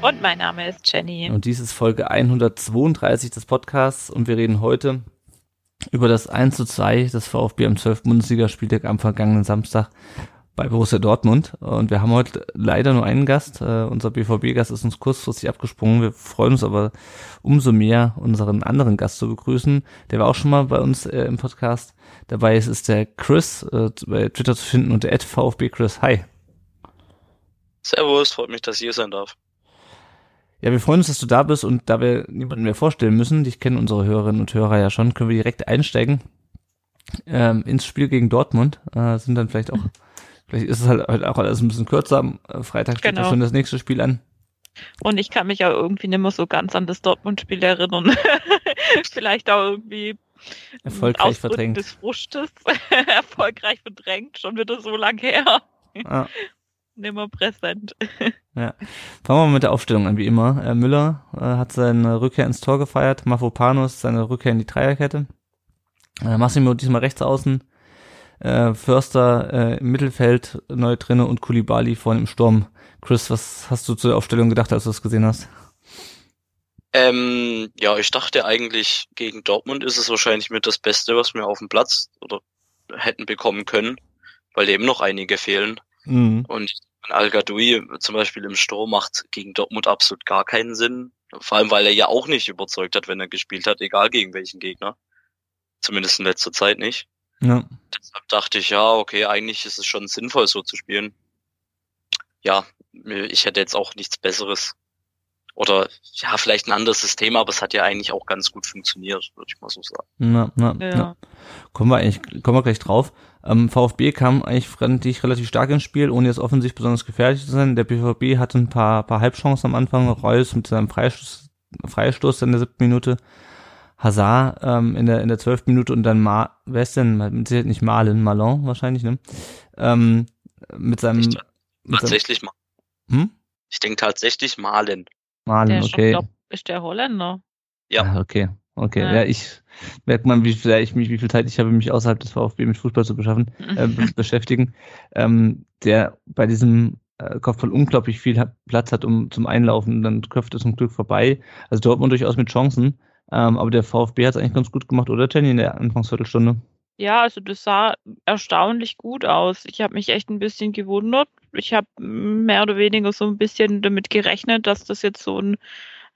Und mein Name ist Jenny. Und dies ist Folge 132 des Podcasts und wir reden heute über das 1 zu 2 des VfB am 12. Bundesligaspieltag am vergangenen Samstag bei Borussia Dortmund. Und wir haben heute leider nur einen Gast. Uh, unser BVB-Gast ist uns kurzfristig abgesprungen. Wir freuen uns aber umso mehr, unseren anderen Gast zu begrüßen. Der war auch schon mal bei uns äh, im Podcast. Dabei ist, ist der Chris, äh, bei Twitter zu finden unter VfB Chris. Hi. Servus, freut mich, dass ich hier sein darf. Ja, wir freuen uns, dass du da bist und da wir niemanden mehr vorstellen müssen, dich kennen unsere Hörerinnen und Hörer ja schon, können wir direkt einsteigen ähm, ins Spiel gegen Dortmund. Äh, sind dann vielleicht auch Vielleicht ist es halt, halt auch alles ein bisschen kürzer. Am äh, Freitag steht genau. schon das nächste Spiel an. Und ich kann mich auch irgendwie nicht mehr so ganz an das Dortmund-Spiel erinnern. Vielleicht auch irgendwie erfolgreich verdrängt. des Frustes erfolgreich verdrängt, schon wieder so lang her. Ah. Nimmer präsent. ja. Fangen wir mal mit der Aufstellung an, wie immer. Äh, Müller äh, hat seine Rückkehr ins Tor gefeiert, Mafropanos seine Rückkehr in die Dreierkette. Äh, Massimo diesmal rechts außen, äh, Förster äh, im Mittelfeld neu drinne und Kulibali vorne im Sturm. Chris, was hast du zur Aufstellung gedacht, als du das gesehen hast? Ähm, ja, ich dachte eigentlich, gegen Dortmund ist es wahrscheinlich mit das Beste, was wir auf dem Platz oder hätten bekommen können, weil eben noch einige fehlen. Mhm. Und al gadoui zum Beispiel im Sturm macht gegen Dortmund absolut gar keinen Sinn. Vor allem, weil er ja auch nicht überzeugt hat, wenn er gespielt hat, egal gegen welchen Gegner. Zumindest in letzter Zeit nicht. Ja. Deshalb dachte ich, ja, okay, eigentlich ist es schon sinnvoll, so zu spielen. Ja, ich hätte jetzt auch nichts Besseres. Oder ja, vielleicht ein anderes System, aber es hat ja eigentlich auch ganz gut funktioniert, würde ich mal so sagen. Na, na, ja. na. Kommen wir eigentlich, kommen wir gleich drauf. Ähm, VfB kam eigentlich ich, relativ stark ins Spiel, ohne jetzt offensichtlich besonders gefährlich zu sein. Der BVB hatte ein paar, paar Halbchancen am Anfang. Reus mit seinem Freistoß, Freistoß in der siebten Minute Hazard ähm, in der in der zwölften Minute und dann Ma wer ist denn mit Sicherheit nicht Malen, Malon wahrscheinlich, ne? Ähm, mit seinem ich, mit tatsächlich seinem, hm? Ich denke tatsächlich Malen. Malen, okay. Ist der Holländer? Ja. Ah, okay. Okay, ja, ja ich merkt man, wie viel, ich mich, wie viel Zeit ich habe, mich außerhalb des VfB mit Fußball zu beschaffen, äh, beschäftigen. Ähm, der bei diesem äh, Kopfball unglaublich viel Platz hat, um zum Einlaufen, dann köpft es zum Glück vorbei. Also Dortmund durchaus mit Chancen. Ähm, aber der VfB hat es eigentlich ganz gut gemacht, oder Jenny, in der Anfangsviertelstunde? Ja, also das sah erstaunlich gut aus. Ich habe mich echt ein bisschen gewundert. Ich habe mehr oder weniger so ein bisschen damit gerechnet, dass das jetzt so ein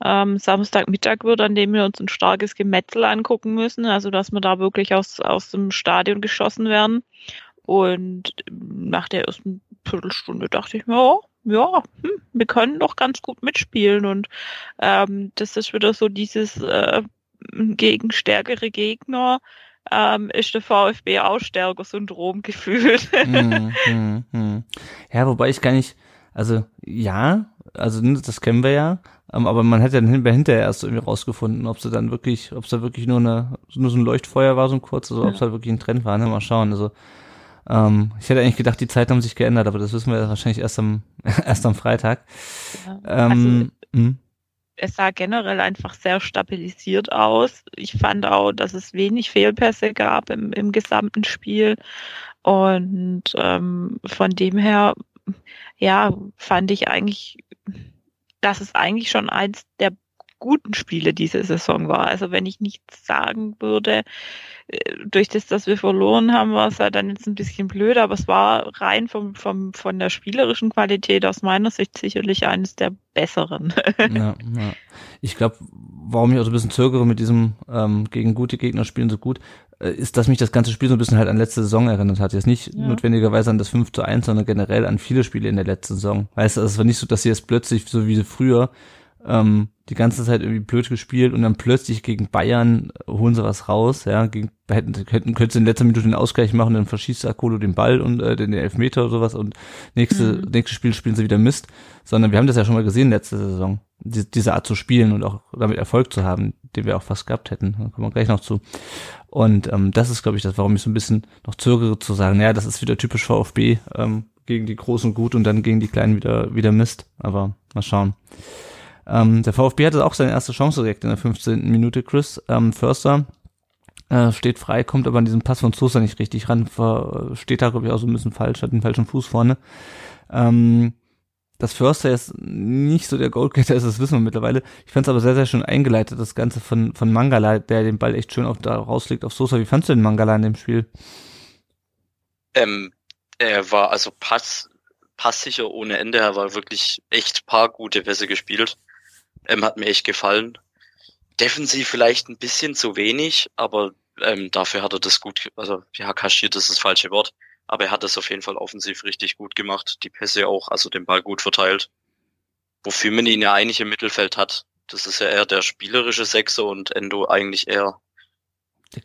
ähm, Samstagmittag wird, an dem wir uns ein starkes Gemetzel angucken müssen. Also dass wir da wirklich aus, aus dem Stadion geschossen werden. Und nach der ersten Viertelstunde dachte ich mir, oh, ja, hm, wir können doch ganz gut mitspielen und ähm, das ist wieder so dieses äh, gegen stärkere Gegner ähm, ist der VfB auch stärker Syndrom gefühlt. hm, hm, hm. Ja, wobei ich gar nicht, also ja, also das kennen wir ja, ähm, aber man hat ja hinterher erst irgendwie rausgefunden, ob sie dann wirklich, ob es da wirklich nur eine, nur so ein Leuchtfeuer war, so ein kurz, oder ja. ob es halt wirklich ein Trend war, ne? Mal schauen. Also ähm, ich hätte eigentlich gedacht, die Zeiten haben sich geändert, aber das wissen wir wahrscheinlich erst am, erst am Freitag. Ja. Ähm, also, es sah generell einfach sehr stabilisiert aus. Ich fand auch, dass es wenig Fehlpässe gab im, im gesamten Spiel. Und ähm, von dem her, ja, fand ich eigentlich, dass es eigentlich schon eins der guten Spiele diese Saison war. Also wenn ich nichts sagen würde, äh, durch das, dass wir verloren haben, war es halt dann jetzt ein bisschen blöd, aber es war rein vom, vom, von der spielerischen Qualität aus meiner Sicht sicherlich eines der besseren. ja, ja. Ich glaube, warum ich auch so ein bisschen zögere mit diesem ähm, gegen gute Gegner spielen so gut, äh, ist, dass mich das ganze Spiel so ein bisschen halt an letzte Saison erinnert hat. Jetzt nicht ja. notwendigerweise an das 5 zu 1, sondern generell an viele Spiele in der letzten Saison. Weißt du, es war nicht so, dass sie jetzt plötzlich, so wie früher, ähm, die ganze Zeit irgendwie blöd gespielt und dann plötzlich gegen Bayern holen sie was raus, ja, gegen, hätten, hätten, könnten sie in letzter Minute den Ausgleich machen, dann verschießt Akolo den Ball und äh, den Elfmeter oder sowas und nächste, mhm. nächstes Spiel spielen sie wieder Mist, sondern wir haben das ja schon mal gesehen letzte Saison die, diese Art zu spielen und auch damit Erfolg zu haben, den wir auch fast gehabt hätten. Da kommen wir gleich noch zu. Und ähm, das ist, glaube ich, das, warum ich so ein bisschen noch zögere zu sagen, ja, das ist wieder typisch VfB, ähm, gegen die Großen gut und dann gegen die Kleinen wieder, wieder Mist. Aber mal schauen. Ähm, der VfB hatte auch seine erste Chance direkt in der 15. Minute. Chris ähm, Förster äh, steht frei, kommt aber an diesem Pass von Sosa nicht richtig ran, steht da, glaube ich, auch so ein bisschen falsch, hat den falschen Fuß vorne. Ähm, dass Förster jetzt nicht so der Goalgetter ist, das wissen wir mittlerweile. Ich fand es aber sehr, sehr schön eingeleitet, das Ganze von, von Mangala, der den Ball echt schön auf, da rauslegt auf Sosa. Wie fandst du den Mangala in dem Spiel? Ähm, er war also pass, passsicher ohne Ende. Er war wirklich echt paar gute Pässe gespielt. Ähm, hat mir echt gefallen. Defensiv vielleicht ein bisschen zu wenig, aber ähm, dafür hat er das gut, also ja, kaschiert ist das falsche Wort. Aber er hat das auf jeden Fall offensiv richtig gut gemacht. Die Pässe auch, also den Ball gut verteilt. Wofür man ihn ja eigentlich im Mittelfeld hat. Das ist ja eher der spielerische Sechser und Endo eigentlich eher.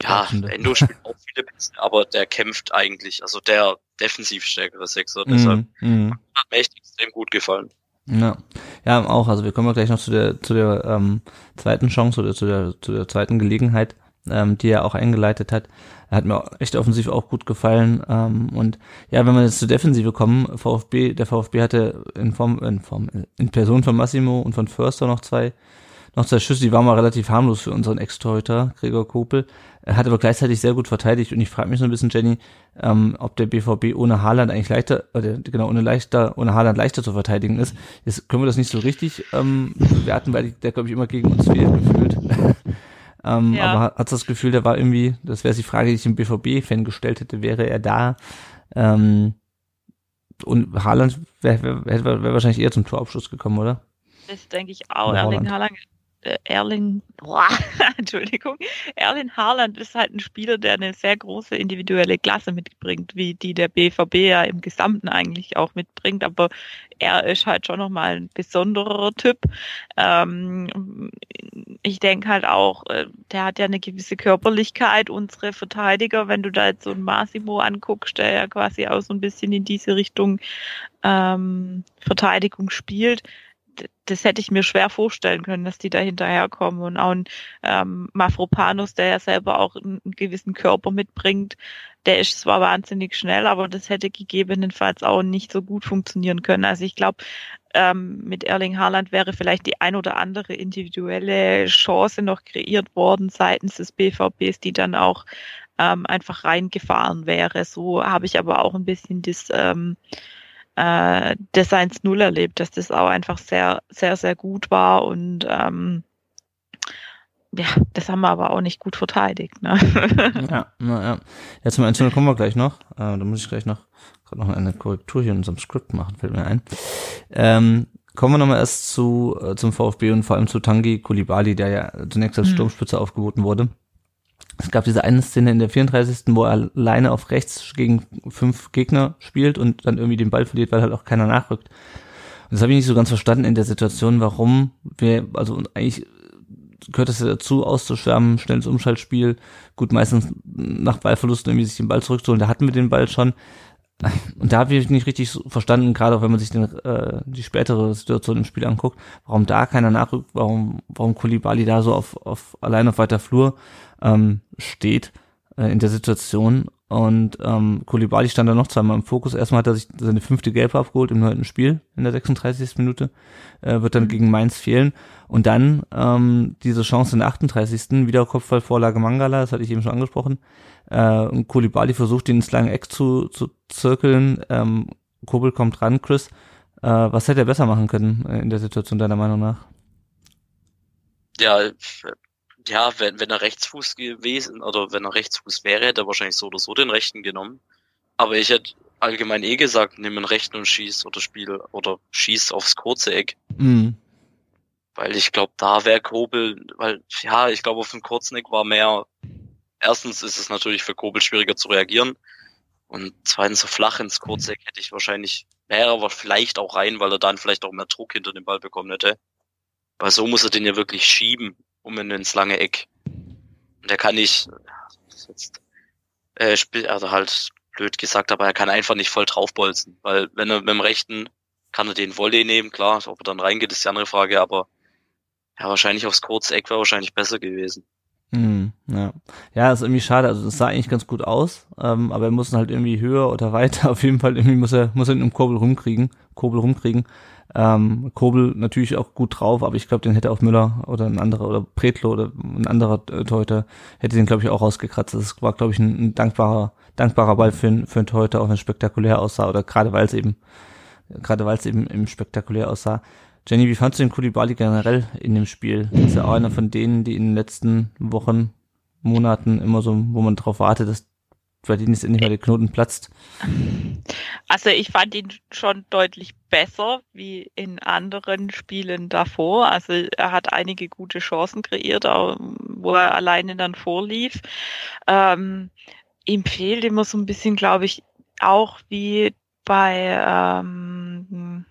Ja, Endo spielt auch viele Pässe, aber der kämpft eigentlich. Also der defensiv stärkere Sechser. Mm, Deshalb mm. hat mir echt extrem gut gefallen. Ja, ja, auch. Also wir kommen ja gleich noch zu der zu der ähm, zweiten Chance oder zu der zu der zweiten Gelegenheit, ähm, die er auch eingeleitet hat. Er hat mir echt offensiv auch gut gefallen. Ähm, und ja, wenn wir jetzt zur Defensive kommen, VfB, der VfB hatte in Form, in Form, in Person von Massimo und von Förster noch zwei noch zwei Schüsse, die waren mal relativ harmlos für unseren Ex-Torhüter, Gregor Kopel. Er hat aber gleichzeitig sehr gut verteidigt und ich frage mich so ein bisschen, Jenny, ähm, ob der BVB ohne Haaland eigentlich leichter, oder genau, ohne leichter, ohne Haaland leichter zu verteidigen ist. Jetzt können wir das nicht so richtig ähm, bewerten, weil der, glaube ich, immer gegen uns fehlt gefühlt. ähm, ja. Aber hat das Gefühl, der war irgendwie, das wäre die Frage, die ich dem BVB-Fan gestellt hätte, wäre er da? Ähm, und Haaland wäre wär, wär, wär wahrscheinlich eher zum Torabschluss gekommen, oder? Das denke ich auch. Erling Haaland äh, Erling, boah, Entschuldigung, Erling Haaland ist halt ein Spieler, der eine sehr große individuelle Klasse mitbringt, wie die der BVB ja im Gesamten eigentlich auch mitbringt, aber er ist halt schon nochmal ein besonderer Typ. Ähm, ich denke halt auch, äh, der hat ja eine gewisse Körperlichkeit, unsere Verteidiger, wenn du da jetzt so ein Massimo anguckst, der ja quasi auch so ein bisschen in diese Richtung ähm, Verteidigung spielt, das hätte ich mir schwer vorstellen können, dass die da hinterherkommen. Und auch ein ähm, Mafropanus, der ja selber auch einen, gewissen Körper mitbringt, der ist zwar wahnsinnig schnell, aber das hätte gegebenenfalls auch nicht so gut funktionieren können. Also ich glaube, ähm, mit Erling Haaland wäre vielleicht die ein oder andere individuelle Chance noch kreiert worden seitens des BVBs, die dann auch ähm, einfach reingefahren wäre. So habe ich aber auch ein bisschen das ähm, äh, Designs Null erlebt, dass das auch einfach sehr, sehr, sehr gut war und ähm, ja, das haben wir aber auch nicht gut verteidigt. Ne? ja, na, ja. Ja, zum Einzelnen kommen wir gleich noch. Äh, da muss ich gleich noch gerade noch eine Korrektur hier in unserem Skript machen, fällt mir ein. Ähm, kommen wir nochmal erst zu äh, zum VfB und vor allem zu Tangi Kulibali, der ja zunächst als mhm. Sturmspitze aufgeboten wurde. Es gab diese eine Szene in der 34. wo er alleine auf rechts gegen fünf Gegner spielt und dann irgendwie den Ball verliert, weil halt auch keiner nachrückt. Und das habe ich nicht so ganz verstanden in der Situation, warum wir, also eigentlich gehört es ja dazu, auszuschwärmen, schnelles Umschaltspiel, gut, meistens nach Ballverlusten irgendwie sich den Ball zurückzuholen, da hatten wir den Ball schon. Und da habe ich nicht richtig verstanden, gerade auch wenn man sich den, äh, die spätere Situation im Spiel anguckt, warum da keiner nachrückt, warum, warum Kulibali da so auf, auf allein auf weiter Flur ähm, steht äh, in der Situation. Und ähm, Koulibaly stand da noch zweimal im Fokus. Erstmal hat er sich seine fünfte Gelbe abgeholt im neunten Spiel in der 36. Minute. Äh, wird dann gegen Mainz fehlen. Und dann ähm, diese Chance in der 38. Wieder Kopfballvorlage Mangala, das hatte ich eben schon angesprochen. Äh, und Koulibaly versucht, ihn ins lange Eck zu, zu zirkeln. Ähm, Kobel kommt ran, Chris. Äh, was hätte er besser machen können äh, in der Situation deiner Meinung nach? Ja, ja, wenn, wenn er Rechtsfuß gewesen oder wenn er Rechtsfuß wäre, hätte er wahrscheinlich so oder so den Rechten genommen. Aber ich hätte allgemein eh gesagt, nimm den Rechten und schieß oder spiel oder schieß aufs kurze Eck. Mhm. Weil ich glaube, da wäre Kobel, weil, ja, ich glaube, auf dem kurzen Eck war mehr, erstens ist es natürlich für Kobel schwieriger zu reagieren. Und zweitens so flach ins kurze Eck hätte ich wahrscheinlich, wäre aber vielleicht auch rein, weil er dann vielleicht auch mehr Druck hinter den Ball bekommen hätte. Weil so muss er den ja wirklich schieben um in ins lange Eck. Und er kann nicht, jetzt, äh, also halt blöd gesagt, aber er kann einfach nicht voll draufbolzen, weil wenn er mit dem rechten kann er den Volley nehmen, klar, ob er dann reingeht, ist die andere Frage, aber ja, wahrscheinlich aufs kurze Eck wäre wahrscheinlich besser gewesen. Mm, ja. ja, ist irgendwie schade. Also das sah eigentlich ganz gut aus, ähm, aber er muss halt irgendwie höher oder weiter. Auf jeden Fall irgendwie muss er muss er in einem Kurbel rumkriegen, Kurbel rumkriegen. Ähm, Kobel natürlich auch gut drauf, aber ich glaube, den hätte auch Müller oder ein anderer oder Pretlo oder ein anderer äh, Torhüter hätte den glaube ich auch rausgekratzt. Das war glaube ich ein, ein, dankbarer dankbarer Ball für, für einen Torhüter, auch wenn es spektakulär aussah oder gerade weil es eben gerade weil es eben, eben spektakulär aussah. Jenny, wie fandst du den Kulibali generell in dem Spiel? Ist ja auch einer von denen, die in den letzten Wochen, Monaten immer so, wo man drauf wartet, dass bei denen jetzt endlich mal der Knoten platzt. Also ich fand ihn schon deutlich besser wie in anderen Spielen davor. Also er hat einige gute Chancen kreiert, wo er alleine dann vorlief. Ähm, ihm fehlt immer so ein bisschen, glaube ich, auch wie bei ähm,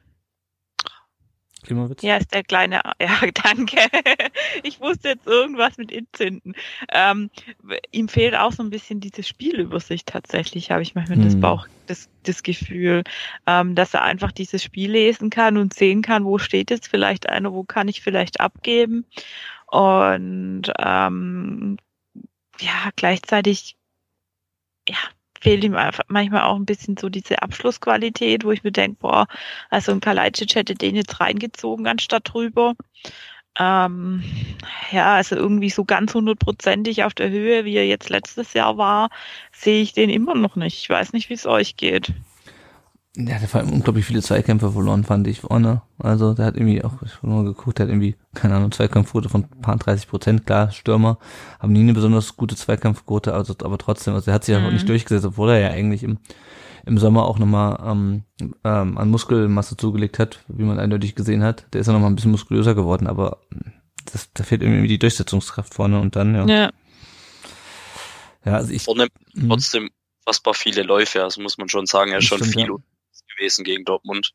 Klimawitz? Ja, ist der kleine, ja, danke. Ich wusste jetzt irgendwas mit Inzünden. Ähm, ihm fehlt auch so ein bisschen diese Spielübersicht tatsächlich, habe ich manchmal hm. das Bauch, das, das Gefühl, ähm, dass er einfach dieses Spiel lesen kann und sehen kann, wo steht jetzt vielleicht einer, wo kann ich vielleicht abgeben. Und ähm, ja, gleichzeitig ja, fehlt ihm manchmal auch ein bisschen so diese Abschlussqualität, wo ich mir denke, boah, also ein Kalajdzic hätte den jetzt reingezogen anstatt drüber. Ähm, ja, also irgendwie so ganz hundertprozentig auf der Höhe, wie er jetzt letztes Jahr war, sehe ich den immer noch nicht. Ich weiß nicht, wie es euch geht. Der hat vor allem unglaublich viele Zweikämpfe verloren, fand ich vorne. Also der hat irgendwie auch, ich habe mal geguckt, der hat irgendwie, keine Ahnung, Zweikampfquote von ein paar 30 Prozent. Klar, Stürmer haben nie eine besonders gute Zweikampfquote, also aber trotzdem, also er hat sich mhm. ja auch nicht durchgesetzt, obwohl er ja eigentlich im, im Sommer auch nochmal ähm, ähm, an Muskelmasse zugelegt hat, wie man eindeutig gesehen hat. Der ist ja nochmal ein bisschen muskulöser geworden, aber das, da fehlt irgendwie die Durchsetzungskraft vorne und dann, ja. Ja, ja also ich. Vorne mhm. trotzdem fassbar viele Läufe, also muss man schon sagen, er ist schon stimmt, viel. Ja gewesen gegen Dortmund.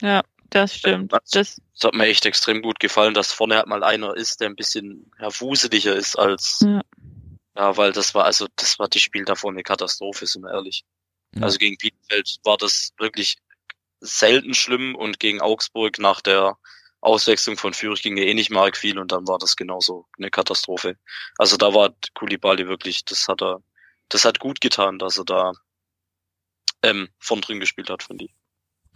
Ja, das stimmt. Das, das, hat mir echt extrem gut gefallen, dass vorne halt mal einer ist, der ein bisschen ja, wuseliger ist als ja. ja, weil das war also das war die Spiel davor eine Katastrophe, sind wir ehrlich. Ja. Also gegen Bielefeld war das wirklich selten schlimm und gegen Augsburg nach der Auswechslung von Fürich ging ja eh nicht mal viel und dann war das genauso eine Katastrophe. Also da war Kulibali wirklich, das hat er, das hat gut getan, dass er da ähm, von drin gespielt hat, finde ich.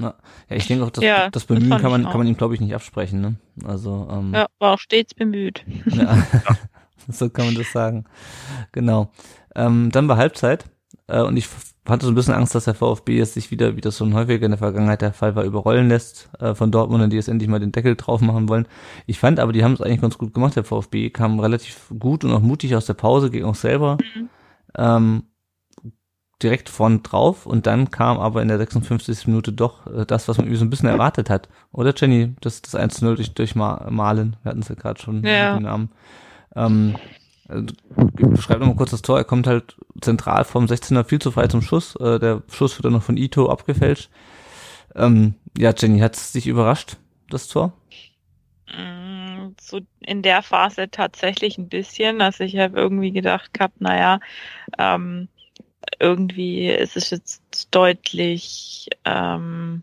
Ja, ich denke auch, das, ja, das Bemühen das kann man, kann man ihm, glaube ich, nicht absprechen. Ne? Also, ähm, ja, war auch stets bemüht. Ja, so kann man das sagen. Genau. Ähm, dann war Halbzeit äh, und ich hatte so ein bisschen Angst, dass der VfB jetzt sich wieder, wie das schon häufiger in der Vergangenheit der Fall war, überrollen lässt äh, von Dortmund, die jetzt endlich mal den Deckel drauf machen wollen. Ich fand aber, die haben es eigentlich ganz gut gemacht. Der VfB kam relativ gut und auch mutig aus der Pause, ging auch selber. Mhm. Ähm, direkt vorn drauf und dann kam aber in der 56. Minute doch äh, das, was man irgendwie so ein bisschen erwartet hat. Oder Jenny, das, das 1-0 durch, durch Malen, wir hatten es ja gerade schon ja. den Namen. Ähm, also, beschreib nochmal kurz das Tor, er kommt halt zentral vom 16er viel zu frei zum Schuss, äh, der Schuss wird dann noch von Ito abgefälscht. Ähm, ja, Jenny, hat es dich überrascht, das Tor? Mm, so in der Phase tatsächlich ein bisschen. Also ich habe irgendwie gedacht gehabt, naja, ähm, irgendwie ist es jetzt deutlich, ähm,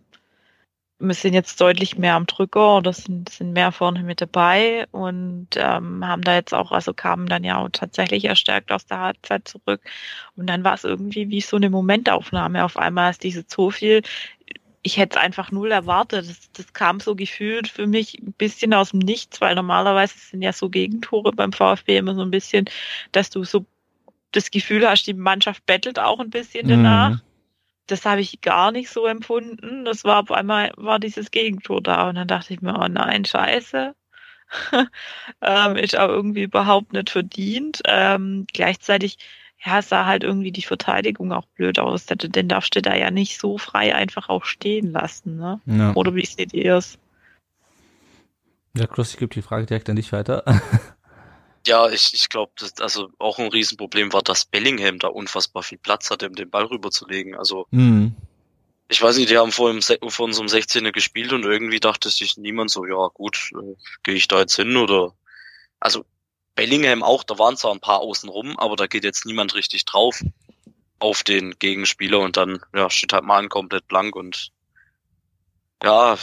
wir sind jetzt deutlich mehr am Drücker oder sind, sind mehr vorne mit dabei und ähm, haben da jetzt auch, also kamen dann ja auch tatsächlich erstärkt aus der Halbzeit zurück. Und dann war es irgendwie wie so eine Momentaufnahme. Auf einmal ist diese so viel. Ich hätte es einfach null erwartet. Das, das kam so gefühlt für mich ein bisschen aus dem Nichts, weil normalerweise sind ja so Gegentore beim VfB immer so ein bisschen, dass du so das Gefühl hast, die Mannschaft bettelt auch ein bisschen danach. Mhm. Das habe ich gar nicht so empfunden. Das war auf einmal war dieses Gegentor da und dann dachte ich mir, oh nein, scheiße. ähm, ist auch irgendwie überhaupt nicht verdient. Ähm, gleichzeitig, ja, sah halt irgendwie die Verteidigung auch blöd aus. Den darfst du da ja nicht so frei einfach auch stehen lassen, ne? Ja. Oder wie seht ihr es? Ja, Chris, ich gebe die Frage direkt an dich weiter. Ja, ich, ich glaube, also auch ein Riesenproblem war, dass Bellingham da unfassbar viel Platz hatte, um den Ball rüberzulegen. Also mhm. ich weiß nicht, die haben vor, im, vor unserem 16er gespielt und irgendwie dachte sich niemand so, ja gut, äh, gehe ich da jetzt hin oder also Bellingham auch, da waren zwar ein paar außen rum, aber da geht jetzt niemand richtig drauf auf den Gegenspieler und dann ja, steht halt mal ein komplett blank und ja,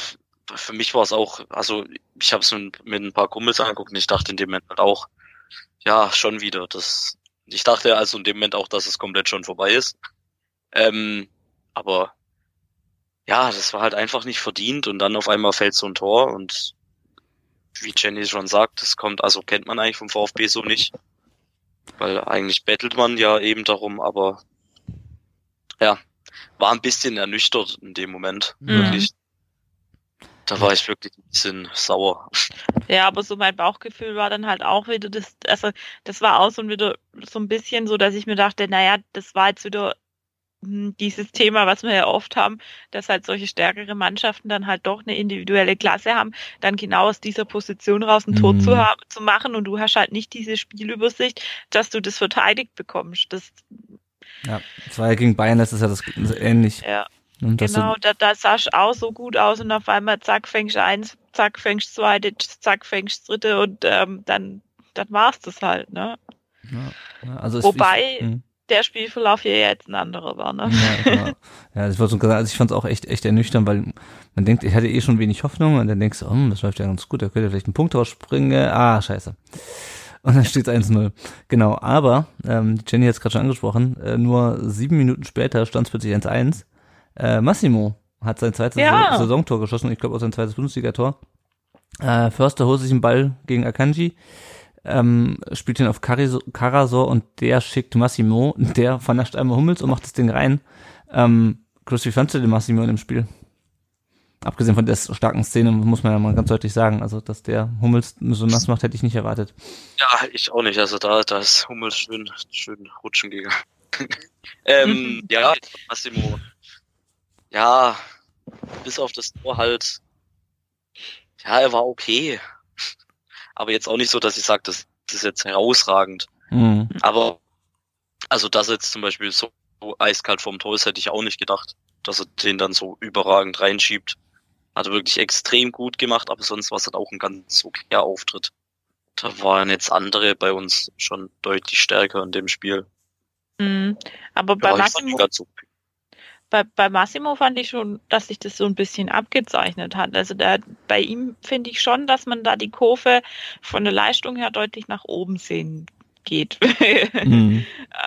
für mich war es auch, also ich habe es mit, mit ein paar Kumpels angeguckt und ich dachte in dem Moment halt auch, ja, schon wieder. Das, ich dachte also in dem Moment auch, dass es komplett schon vorbei ist. Ähm, aber ja, das war halt einfach nicht verdient und dann auf einmal fällt so ein Tor und wie Jenny schon sagt, das kommt, also kennt man eigentlich vom VfB so nicht. Weil eigentlich bettelt man ja eben darum, aber ja, war ein bisschen ernüchtert in dem Moment. Mhm. Wirklich. Da war ich wirklich ein bisschen sauer. Ja, aber so mein Bauchgefühl war dann halt auch wieder das, also das war auch so wieder so ein bisschen so, dass ich mir dachte, naja, das war jetzt wieder hm, dieses Thema, was wir ja oft haben, dass halt solche stärkere Mannschaften dann halt doch eine individuelle Klasse haben, dann genau aus dieser Position raus ein Tor mhm. zu, haben, zu machen und du hast halt nicht diese Spielübersicht, dass du das verteidigt bekommst. Das ja, das war ja gegen Bayern das ist ja das ähnlich. Ja. Genau, da, da sah es auch so gut aus und auf einmal zack, fängst eins, zack, fängst zweite, zack, fängst dritte und ähm, dann, dann war's das halt, ne? Ja, also Wobei, ich, hm der Spielverlauf hier jetzt ein anderer war, ne? Ja, genau. ja ich wollte also ich fand es auch echt, echt ernüchternd, weil man denkt, ich hatte eh schon wenig Hoffnung und dann denkst du, oh, das läuft ja ganz gut, da könnte vielleicht einen Punkt rausspringen. Ah, scheiße. Und dann steht es 1-0. Genau, aber, ähm, Jenny hat es gerade schon angesprochen, äh, nur sieben Minuten später stand es plötzlich 1-1. Äh, Massimo hat sein zweites ja. Saisontor geschossen, ich glaube auch sein zweites Bundesligator. Äh, Förster holt sich den Ball gegen Akanji ähm, spielt ihn auf Karasor und der schickt Massimo, der vernascht einmal Hummels und macht das Ding rein. Ähm, Chris, wie fandst du den Massimo in dem Spiel? Abgesehen von der starken Szene muss man ja mal ganz deutlich sagen, also dass der Hummels so nass macht, hätte ich nicht erwartet. Ja, ich auch nicht. Also da, da ist Hummels schön, schön rutschen gegangen. ähm, ja, Massimo. Ja, bis auf das Tor halt. Ja, er war okay aber jetzt auch nicht so, dass ich sage, das, das ist jetzt herausragend. Mhm. Aber also das jetzt zum Beispiel so eiskalt vom Tor ist, hätte ich auch nicht gedacht, dass er den dann so überragend reinschiebt. Hat er wirklich extrem gut gemacht, aber sonst war es halt auch ein ganz okayer Auftritt. Da waren jetzt andere bei uns schon deutlich stärker in dem Spiel. Mhm. Aber bei ja, Massimo, bei, bei Massimo fand ich schon, dass sich das so ein bisschen abgezeichnet hat. Also da, bei ihm finde ich schon, dass man da die Kurve von der Leistung her deutlich nach oben sehen geht. Mhm.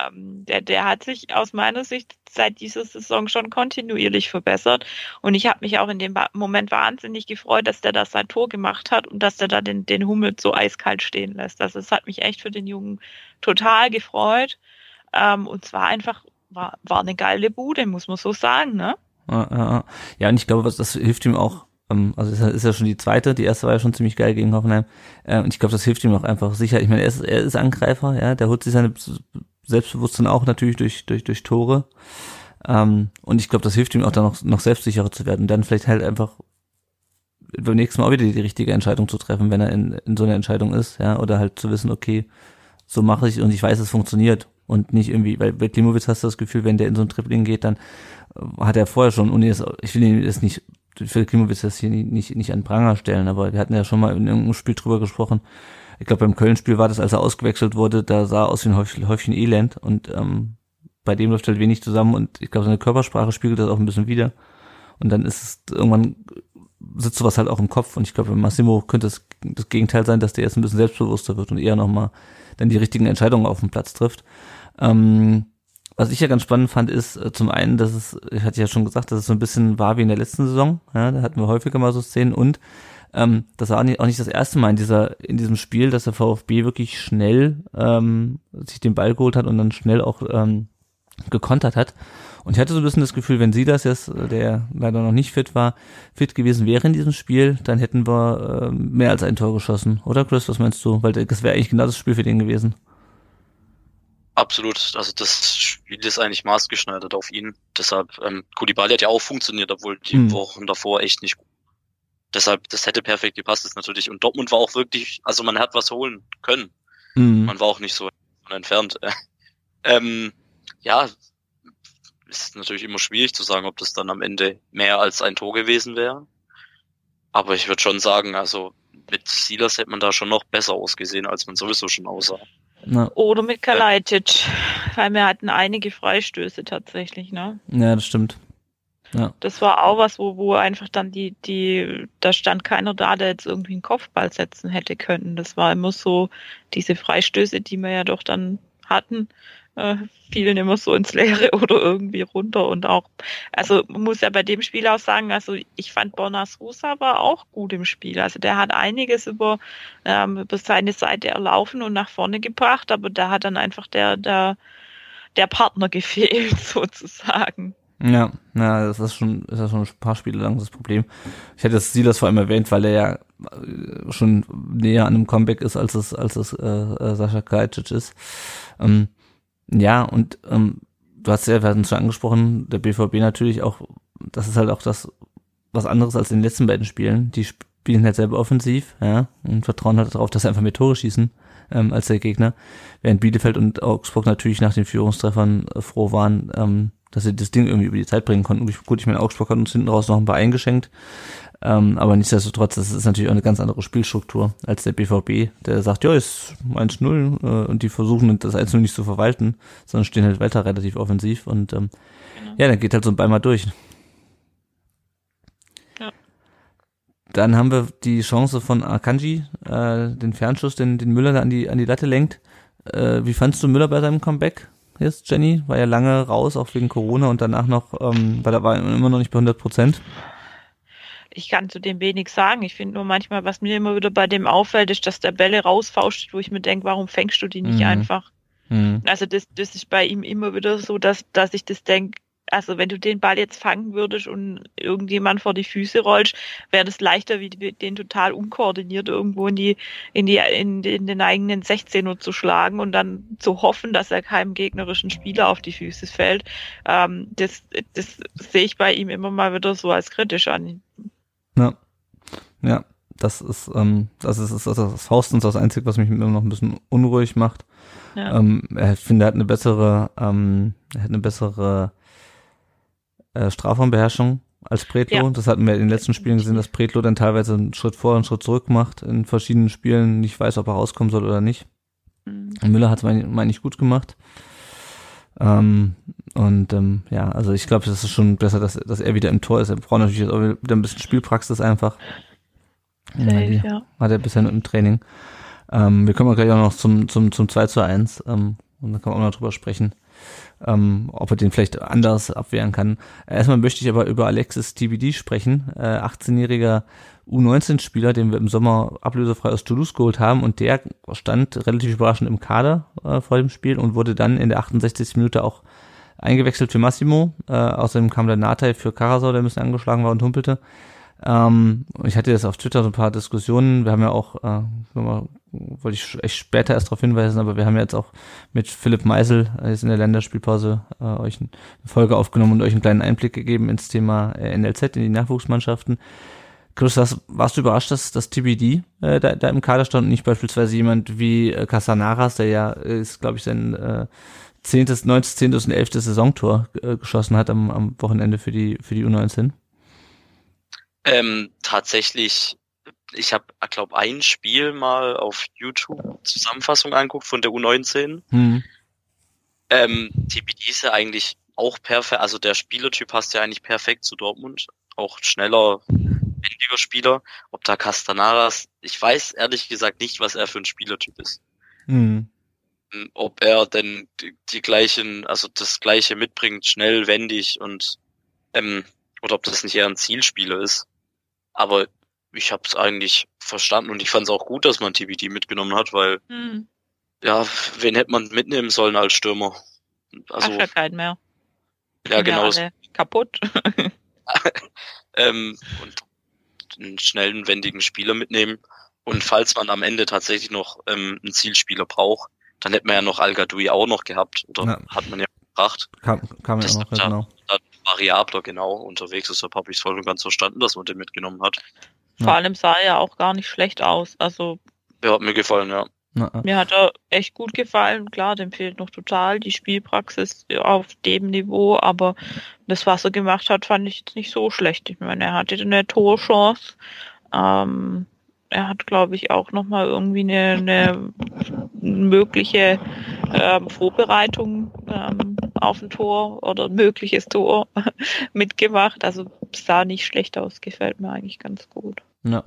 ähm, der, der hat sich aus meiner Sicht seit dieser Saison schon kontinuierlich verbessert. Und ich habe mich auch in dem Moment wahnsinnig gefreut, dass der da sein Tor gemacht hat und dass der da den, den Hummel so eiskalt stehen lässt. Also es hat mich echt für den Jungen total gefreut. Ähm, und zwar einfach war, war eine geile Bude, muss man so sagen, ne? Ja, ja, und ich glaube, was das hilft ihm auch, ähm, also ist, ist ja schon die zweite, die erste war ja schon ziemlich geil gegen Hoffenheim. Äh, und ich glaube, das hilft ihm auch einfach sicher. Ich meine, er ist, er ist Angreifer, ja, der holt sich seine Selbstbewusstsein auch natürlich durch, durch, durch Tore. Ähm, und ich glaube, das hilft ihm auch dann noch, noch selbstsicherer zu werden. Und dann vielleicht halt einfach beim nächsten Mal auch wieder die richtige Entscheidung zu treffen, wenn er in, in so einer Entscheidung ist, ja, oder halt zu wissen, okay, so mache ich und ich weiß, es funktioniert und nicht irgendwie, weil bei Klimowitz hast du das Gefühl, wenn der in so ein Tripling geht, dann äh, hat er vorher schon, und jetzt, ich will ihn jetzt nicht, für Klimowitz das hier nicht, nicht, nicht an Pranger stellen, aber wir hatten ja schon mal in irgendeinem Spiel drüber gesprochen. Ich glaube, beim Köln-Spiel war das, als er ausgewechselt wurde, da sah er aus wie ein Häufchen, Häufchen Elend und ähm, bei dem läuft halt wenig zusammen und ich glaube, seine Körpersprache spiegelt das auch ein bisschen wieder. Und dann ist es irgendwann sitzt sowas halt auch im Kopf und ich glaube, Massimo könnte das, das Gegenteil sein, dass der jetzt ein bisschen selbstbewusster wird und eher nochmal dann die richtigen Entscheidungen auf dem Platz trifft. Ähm, was ich ja ganz spannend fand, ist äh, zum einen, dass es, ich hatte ja schon gesagt, dass es so ein bisschen war wie in der letzten Saison. Ja, da hatten wir häufiger mal so Szenen und ähm, das war auch nicht, auch nicht das erste Mal in dieser in diesem Spiel, dass der VfB wirklich schnell ähm, sich den Ball geholt hat und dann schnell auch ähm, gekontert hat. Und ich hatte so ein bisschen das Gefühl, wenn sie das jetzt, äh, der leider noch nicht fit war, fit gewesen wäre in diesem Spiel, dann hätten wir äh, mehr als ein Tor geschossen. Oder Chris, was meinst du? Weil das wäre eigentlich genau das Spiel für den gewesen. Absolut. Also das Spiel ist eigentlich maßgeschneidert auf ihn. Deshalb, ähm, Koulibaly hat ja auch funktioniert, obwohl die hm. Wochen davor echt nicht gut. Deshalb, das hätte perfekt gepasst, ist natürlich. Und Dortmund war auch wirklich, also man hat was holen können. Hm. Man war auch nicht so entfernt. ähm, ja, ist natürlich immer schwierig zu sagen, ob das dann am Ende mehr als ein Tor gewesen wäre. Aber ich würde schon sagen, also mit Silas hätte man da schon noch besser ausgesehen, als man sowieso schon aussah. Na. Oder mit Kalajdzic, weil wir hatten einige Freistöße tatsächlich, ne? Ja, das stimmt. Ja. Das war auch was, wo, wo einfach dann die, die, da stand keiner da, der jetzt irgendwie einen Kopfball setzen hätte können. Das war immer so diese Freistöße, die wir ja doch dann hatten, äh, fielen immer so ins Leere oder irgendwie runter und auch, also man muss ja bei dem Spiel auch sagen, also ich fand Bonas Rosa war auch gut im Spiel. Also der hat einiges über, ähm, über seine Seite erlaufen und nach vorne gebracht, aber da hat dann einfach der, der, der Partner gefehlt sozusagen. Ja, ja, das ist schon, ist ja schon ein paar Spiele lang das Problem. Ich hätte das Silas vor allem erwähnt, weil er ja äh, schon näher an einem Comeback ist, als es, als es äh, äh, Sascha Krajcic ist. Ähm, ja, und ähm, du hast ja, wir hatten es schon angesprochen, der BVB natürlich auch, das ist halt auch das, was anderes als in den letzten beiden Spielen. Die spielen halt selber offensiv, ja, und vertrauen halt darauf, dass sie einfach mehr Tore schießen ähm, als der Gegner. Während Bielefeld und Augsburg natürlich nach den Führungstreffern äh, froh waren, ähm, dass sie das Ding irgendwie über die Zeit bringen konnten. Gut, ich meine, Augsburg hat uns hinten raus noch ein paar eingeschenkt. Ähm, aber nichtsdestotrotz, das ist natürlich auch eine ganz andere Spielstruktur als der BVB, der sagt, ja, ist 1-0 äh, und die versuchen das 1-0 nicht zu verwalten, sondern stehen halt weiter relativ offensiv und ähm, genau. ja, dann geht halt so ein Ball mal durch. Ja. Dann haben wir die Chance von Akanji, äh, den Fernschuss, den, den Müller da an die, an die Latte lenkt. Äh, wie fandst du Müller bei seinem Comeback? Jetzt, Jenny? War ja lange raus, auch wegen Corona und danach noch, ähm, weil er war immer noch nicht bei 100 Prozent. Ich kann zu dem wenig sagen. Ich finde nur manchmal, was mir immer wieder bei dem auffällt, ist, dass der Bälle rausfauscht, wo ich mir denke, warum fängst du die nicht mhm. einfach? Mhm. Also das, das ist bei ihm immer wieder so, dass, dass ich das denke, also wenn du den Ball jetzt fangen würdest und irgendjemand vor die Füße rollst, wäre das leichter, wie den total unkoordiniert irgendwo in die, in die, in, in den eigenen 16er zu schlagen und dann zu hoffen, dass er keinem gegnerischen Spieler auf die Füße fällt. Ähm, das, das sehe ich bei ihm immer mal wieder so als kritisch an. Ja. Ja. Das ist, ähm, das ist, das ist das Faustens das Einzige, was mich immer noch ein bisschen unruhig macht. Ja. Ähm, ich finde, er hat eine bessere, ähm, er hat eine bessere äh, Strafraumbeherrschung als Pretlo. Ja. Das hatten wir in den letzten Spielen gesehen, dass Pretlo dann teilweise einen Schritt vor und einen Schritt zurück macht in verschiedenen Spielen, nicht weiß, ob er rauskommen soll oder nicht. Mhm. Müller hat es, meine mein ich, gut gemacht. Ähm, und ähm, ja, also ich glaube, das ist schon besser, dass, dass er wieder im Tor ist. Er braucht natürlich jetzt auch wieder ein bisschen Spielpraxis einfach. Safe, ja, ja. Hat er bisher nur im Training. Ähm, wir kommen gleich auch noch zum, zum, zum 2 zu 1 ähm, und dann kann man auch noch drüber sprechen ähm, ob er den vielleicht anders abwehren kann. Erstmal möchte ich aber über Alexis TBD sprechen, äh, 18-jähriger U19-Spieler, den wir im Sommer ablösefrei aus Toulouse geholt haben und der stand relativ überraschend im Kader äh, vor dem Spiel und wurde dann in der 68. Minute auch eingewechselt für Massimo. Äh, außerdem kam der Natei für Karasau, der ein bisschen angeschlagen war und humpelte. Ähm, ich hatte jetzt auf Twitter so ein paar Diskussionen. Wir haben ja auch, äh, wollte ich echt später erst darauf hinweisen, aber wir haben ja jetzt auch mit Philipp Meisel äh, jetzt in der Länderspielpause äh, euch eine Folge aufgenommen und euch einen kleinen Einblick gegeben ins Thema äh, NLZ, in die Nachwuchsmannschaften. Chris, was, warst du überrascht, dass das TBD äh, da, da im Kader stand und nicht beispielsweise jemand wie äh, Casanaras, der ja äh, ist, glaube ich, sein zehntes, neuntes, zehntes und elftes Saisontor äh, geschossen hat am, am Wochenende für die für die U19? Ähm, tatsächlich, ich habe, glaube ein Spiel mal auf YouTube Zusammenfassung angeguckt von der U19. Mhm. Ähm, TBD ist ja eigentlich auch perfekt, also der Spielertyp passt ja eigentlich perfekt zu Dortmund. Auch schneller, wendiger Spieler. Ob da Castanaras, ich weiß ehrlich gesagt nicht, was er für ein Spielertyp ist. Mhm. Ob er denn die, die, gleichen, also das gleiche mitbringt, schnell, wendig und ähm, oder ob das nicht eher ein Zielspieler ist. Aber ich habe es eigentlich verstanden und ich fand es auch gut, dass man TBD mitgenommen hat, weil hm. ja, wen hätte man mitnehmen sollen als Stürmer? Also Ach, ja keinen mehr. Ja, genau. kaputt. ähm, und einen schnellen, wendigen Spieler mitnehmen. Und falls man am Ende tatsächlich noch ähm, einen Zielspieler braucht, dann hätte man ja noch Al Gadoui auch noch gehabt. Oder ja. hat man ja gebracht. Kam, kam ja noch, genau variabler genau unterwegs ist. Da habe ich es voll und ganz verstanden, dass man den mitgenommen hat. Vor allem sah er auch gar nicht schlecht aus. Also. Ja, hat mir gefallen, ja. Mir hat er echt gut gefallen. Klar, dem fehlt noch total die Spielpraxis auf dem Niveau, aber das, was er gemacht hat, fand ich jetzt nicht so schlecht. Ich meine, er hatte eine Torchance. Ähm, er hat, glaube ich, auch nochmal irgendwie eine, eine mögliche ähm, Vorbereitung ähm, auf ein Tor oder ein mögliches Tor mitgemacht. Also sah nicht schlecht aus, gefällt mir eigentlich ganz gut. Ja.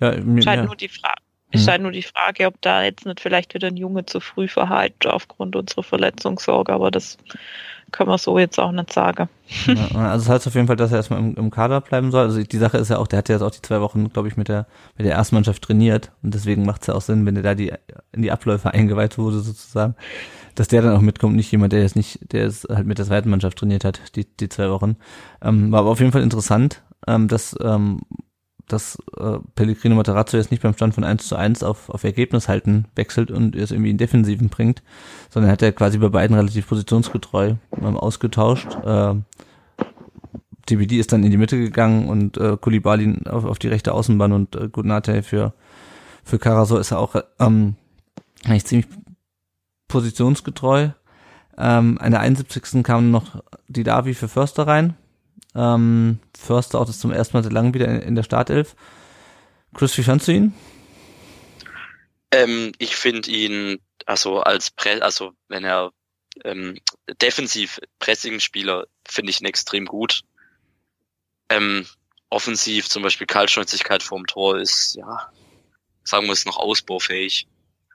Ja, mir, Scheint ja. nur die Frage. Ist halt nur die Frage, ob da jetzt nicht vielleicht wieder ein Junge zu früh verhalten aufgrund unserer Verletzungssorge, aber das können wir so jetzt auch nicht sagen. Ja, also das heißt auf jeden Fall, dass er erstmal im, im Kader bleiben soll. Also die Sache ist ja auch, der hat ja jetzt auch die zwei Wochen, glaube ich, mit der mit der Erstmannschaft trainiert und deswegen macht es ja auch Sinn, wenn der da die in die Abläufe eingeweiht wurde sozusagen, dass der dann auch mitkommt, nicht jemand, der jetzt nicht, der jetzt halt mit der zweiten Mannschaft trainiert hat, die die zwei Wochen. Ähm, war aber auf jeden Fall interessant, ähm, dass ähm, dass äh, Pellegrino Matarazzo jetzt nicht beim Stand von 1 zu 1 auf, auf Ergebnis halten wechselt und es irgendwie in Defensiven bringt, sondern hat er quasi bei beiden relativ positionsgetreu ähm, ausgetauscht. Äh, DBD ist dann in die Mitte gegangen und äh, Kulibali auf, auf die rechte Außenbahn und äh, Gudnate für, für Karasor ist er auch ähm, eigentlich ziemlich positionsgetreu. Ähm, an der 71. kam noch die Davi für Förster rein, ähm, Förster auch das zum ersten Mal seit langem wieder in, in der Startelf. Chris, wie fandst du ihn? Ähm, ich finde ihn, also als Pre also wenn er ähm, defensiv Pressing-Spieler finde ich ihn extrem gut. Ähm, offensiv zum Beispiel Kaltschnäuzigkeit vorm Tor ist, ja, sagen wir es noch ausbaufähig.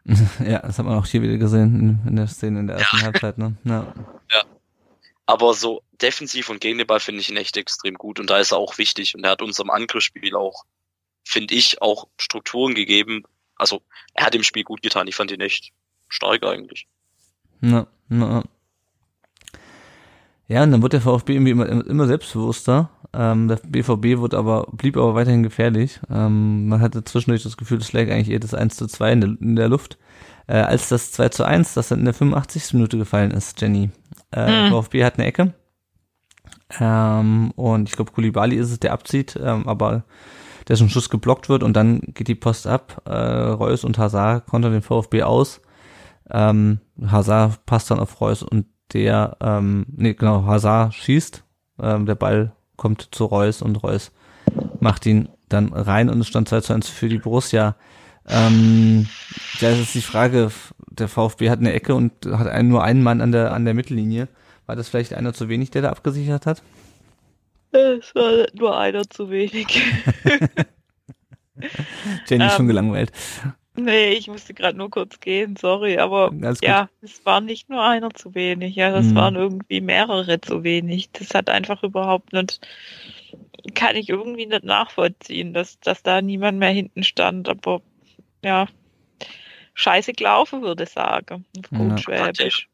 ja, das hat man auch hier wieder gesehen in, in der Szene in der ersten ja. Halbzeit, ne? Ja. ja. Aber so defensiv und gegen den Ball finde ich ihn echt extrem gut und da ist er auch wichtig und er hat unserem Angriffsspiel auch, finde ich, auch Strukturen gegeben. Also er hat dem Spiel gut getan. Ich fand ihn echt stark eigentlich. Na, na. Ja, und dann wird der VfB irgendwie immer, immer selbstbewusster. Ähm, der BVB wurde aber, blieb aber weiterhin gefährlich. Ähm, man hatte zwischendurch das Gefühl, das lag eigentlich eher das 1 zu 2 in der, in der Luft. Äh, als das 2 zu 1, das dann in der 85. Minute gefallen ist, Jenny. Äh, mhm. VfB hat eine Ecke. Ähm, und ich glaube, Kulibali ist es, der abzieht, ähm, aber dessen Schuss geblockt wird und dann geht die Post ab. Äh, Reus und Hazard kontern den VfB aus. Ähm, Hazard passt dann auf Reus und der, ähm, nee, genau, Hazard schießt. Ähm, der Ball kommt zu Reus und Reus macht ihn dann rein und es stand 2 zu 1 für die Borussia. Ähm, da ist jetzt die Frage, der VfB hat eine Ecke und hat einen, nur einen Mann an der, an der Mittellinie. War das vielleicht einer zu wenig, der da abgesichert hat? Es war nur einer zu wenig. Jenny ist um, schon ähm, gelangweilt. Nee, ich musste gerade nur kurz gehen, sorry, aber ja, es war nicht nur einer zu wenig, ja, das mhm. waren irgendwie mehrere zu wenig. Das hat einfach überhaupt nicht, kann ich irgendwie nicht nachvollziehen, dass, dass da niemand mehr hinten stand, aber ja, scheiße gelaufen, würde ich sagen. Gut, Schwäbisch.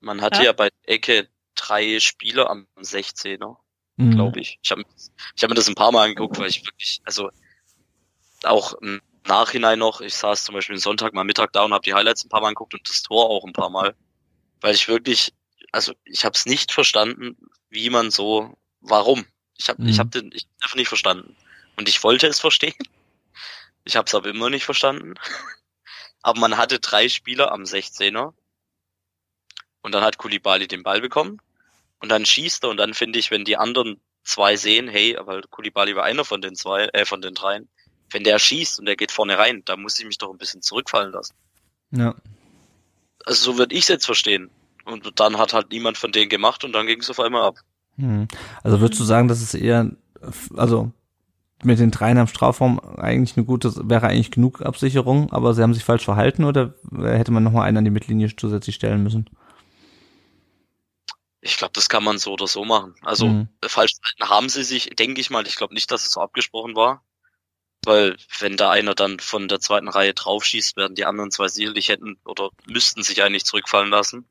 Man hatte ja, ja bei Ecke drei Spieler am 16er, mhm. glaube ich. Ich habe ich hab mir das ein paar Mal angeguckt, weil ich wirklich, also auch im Nachhinein noch, ich saß zum Beispiel Sonntag mal Mittag da und habe die Highlights ein paar Mal angeguckt und das Tor auch ein paar Mal. Weil ich wirklich, also ich habe es nicht verstanden, wie man so, warum. Ich habe mhm. ich hab den ich hab einfach nicht verstanden. Und ich wollte es verstehen. Ich habe es aber immer nicht verstanden. Aber man hatte drei Spieler am 16er. Und dann hat Kulibali den Ball bekommen. Und dann schießt er. Und dann finde ich, wenn die anderen zwei sehen, hey, weil Kulibali war einer von den zwei, äh, von den dreien. Wenn der schießt und der geht vorne rein, da muss ich mich doch ein bisschen zurückfallen lassen. Ja. Also so würde ich es jetzt verstehen. Und dann hat halt niemand von denen gemacht und dann ging es auf einmal ab. Hm. Also würdest du sagen, dass es eher, also mit den dreien am Strafraum eigentlich eine gute, wäre eigentlich genug Absicherung, aber sie haben sich falsch verhalten oder hätte man nochmal einen an die Mittellinie zusätzlich stellen müssen? Ich glaube, das kann man so oder so machen. Also mhm. falsch haben sie sich, denke ich mal, ich glaube nicht, dass es so abgesprochen war. Weil wenn da einer dann von der zweiten Reihe draufschießt, werden die anderen zwei sicherlich hätten oder müssten sich eigentlich zurückfallen lassen.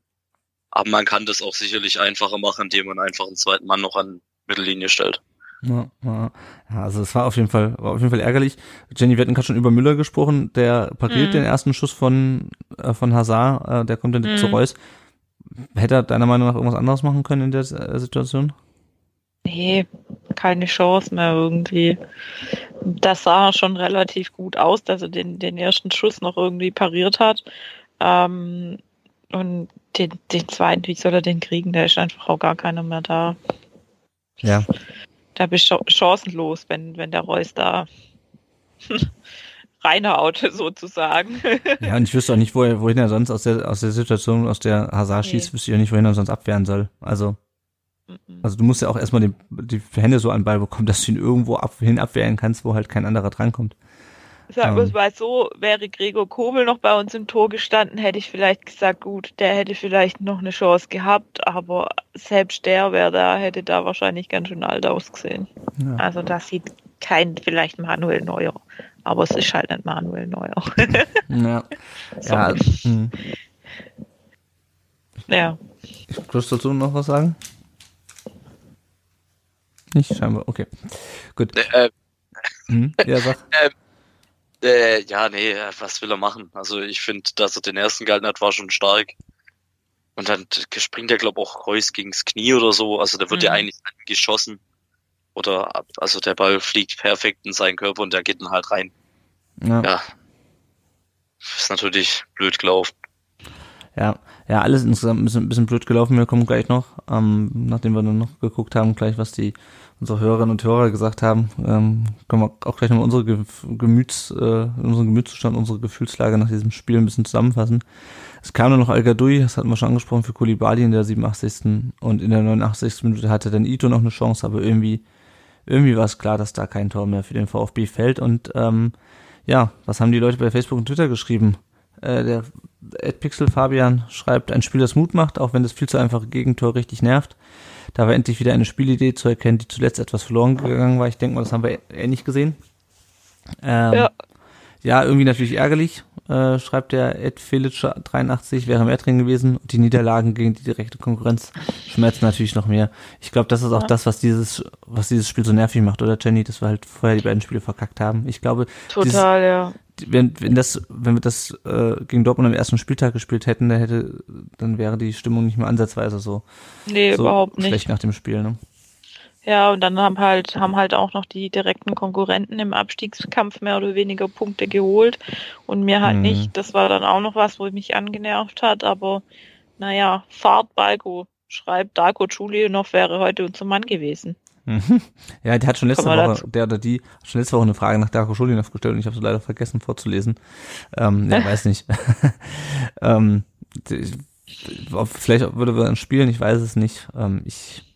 Aber man kann das auch sicherlich einfacher machen, indem man einfach einen zweiten Mann noch an Mittellinie stellt. Ja, ja. also es war auf jeden Fall, war auf jeden Fall ärgerlich. Jenny, wir hatten gerade schon über Müller gesprochen, der pariert mhm. den ersten Schuss von, äh, von Hazard, äh, der kommt dann mhm. zu Reus. Hätte er deiner Meinung nach irgendwas anderes machen können in der äh, Situation? Nee, keine Chance mehr irgendwie. Das sah schon relativ gut aus, dass er den, den ersten Schuss noch irgendwie pariert hat. Ähm, und den, den zweiten, wie soll er den kriegen? Da ist einfach auch gar keiner mehr da. Ja da bist du chancenlos, wenn, wenn der Reus da reinhaut, sozusagen. Ja, und ich wüsste auch nicht, wo wohin er sonst aus der, aus der Situation, aus der Hazard nee. schießt, wüsste ich auch nicht, wohin er sonst abwehren soll. Also, also du musst ja auch erstmal die, die Hände so an den Ball bekommen, dass du ihn irgendwo ab, hin abwehren kannst, wo halt kein anderer drankommt. Sagen wir es ähm. mal so, wäre Gregor Kobel noch bei uns im Tor gestanden, hätte ich vielleicht gesagt, gut, der hätte vielleicht noch eine Chance gehabt, aber selbst der wäre da, hätte da wahrscheinlich ganz schön alt ausgesehen. Ja. Also das sieht kein vielleicht Manuel Neuer, aber es ist halt nicht Manuel Neuer. ja. ja. Hm. ja. Kannst du dazu noch was sagen? Nicht scheinbar, okay. Gut. Äh, hm? Ja, sag. Äh, äh, ja, nee, was will er machen? Also ich finde, dass er den ersten gehalten hat, war schon stark. Und dann springt er, glaube auch Reus gegens Knie oder so. Also da wird mhm. ja eigentlich geschossen. Oder also der Ball fliegt perfekt in seinen Körper und der geht dann halt rein. Ja. ja. Ist natürlich blöd gelaufen. Ja, ja, alles insgesamt ein bisschen, ein bisschen blöd gelaufen. Wir kommen gleich noch, ähm, nachdem wir dann noch geguckt haben, gleich was die unsere Hörerinnen und Hörer gesagt haben, ähm, können wir auch gleich noch unsere Gemüts, äh, unseren Gemütszustand, unsere Gefühlslage nach diesem Spiel ein bisschen zusammenfassen. Es kam nur noch Al das hatten wir schon angesprochen, für Kulibali in der 87. Und in der 89. Minute hatte dann Ito noch eine Chance, aber irgendwie, irgendwie war es klar, dass da kein Tor mehr für den VfB fällt. Und ähm, ja, was haben die Leute bei Facebook und Twitter geschrieben? Äh, der Ed Pixel Fabian schreibt, ein Spiel, das Mut macht, auch wenn das viel zu einfache Gegentor richtig nervt. Da war endlich wieder eine Spielidee zu erkennen, die zuletzt etwas verloren gegangen war. Ich denke mal, das haben wir ähnlich gesehen. Ähm, ja. ja, irgendwie natürlich ärgerlich, äh, schreibt der Ed Filic 83, wäre mehr drin gewesen. Und die Niederlagen gegen die direkte Konkurrenz schmerzen natürlich noch mehr. Ich glaube, das ist auch ja. das, was dieses, was dieses Spiel so nervig macht, oder Jenny, dass wir halt vorher die beiden Spiele verkackt haben. Ich glaube, total, dieses, ja wenn, wenn das, wenn wir das äh, gegen Dortmund am ersten Spieltag gespielt hätten, dann hätte, dann wäre die Stimmung nicht mehr ansatzweise so. Nee, so überhaupt nicht. Schlecht nach dem Spiel, ne? Ja, und dann haben halt, haben halt auch noch die direkten Konkurrenten im Abstiegskampf mehr oder weniger Punkte geholt und mir halt mhm. nicht. Das war dann auch noch was, wo mich angenervt hat, aber naja, Fahrt Balko, schreibt Darko noch wäre heute unser Mann gewesen. Mhm. Ja, der hat schon letzte Woche, der oder die, schon letzte Woche eine Frage nach Darko Schulinov gestellt und ich habe es leider vergessen vorzulesen. Ähm, ja, weiß nicht. ähm, vielleicht würde wir dann spielen, ich weiß es nicht. Ähm, ich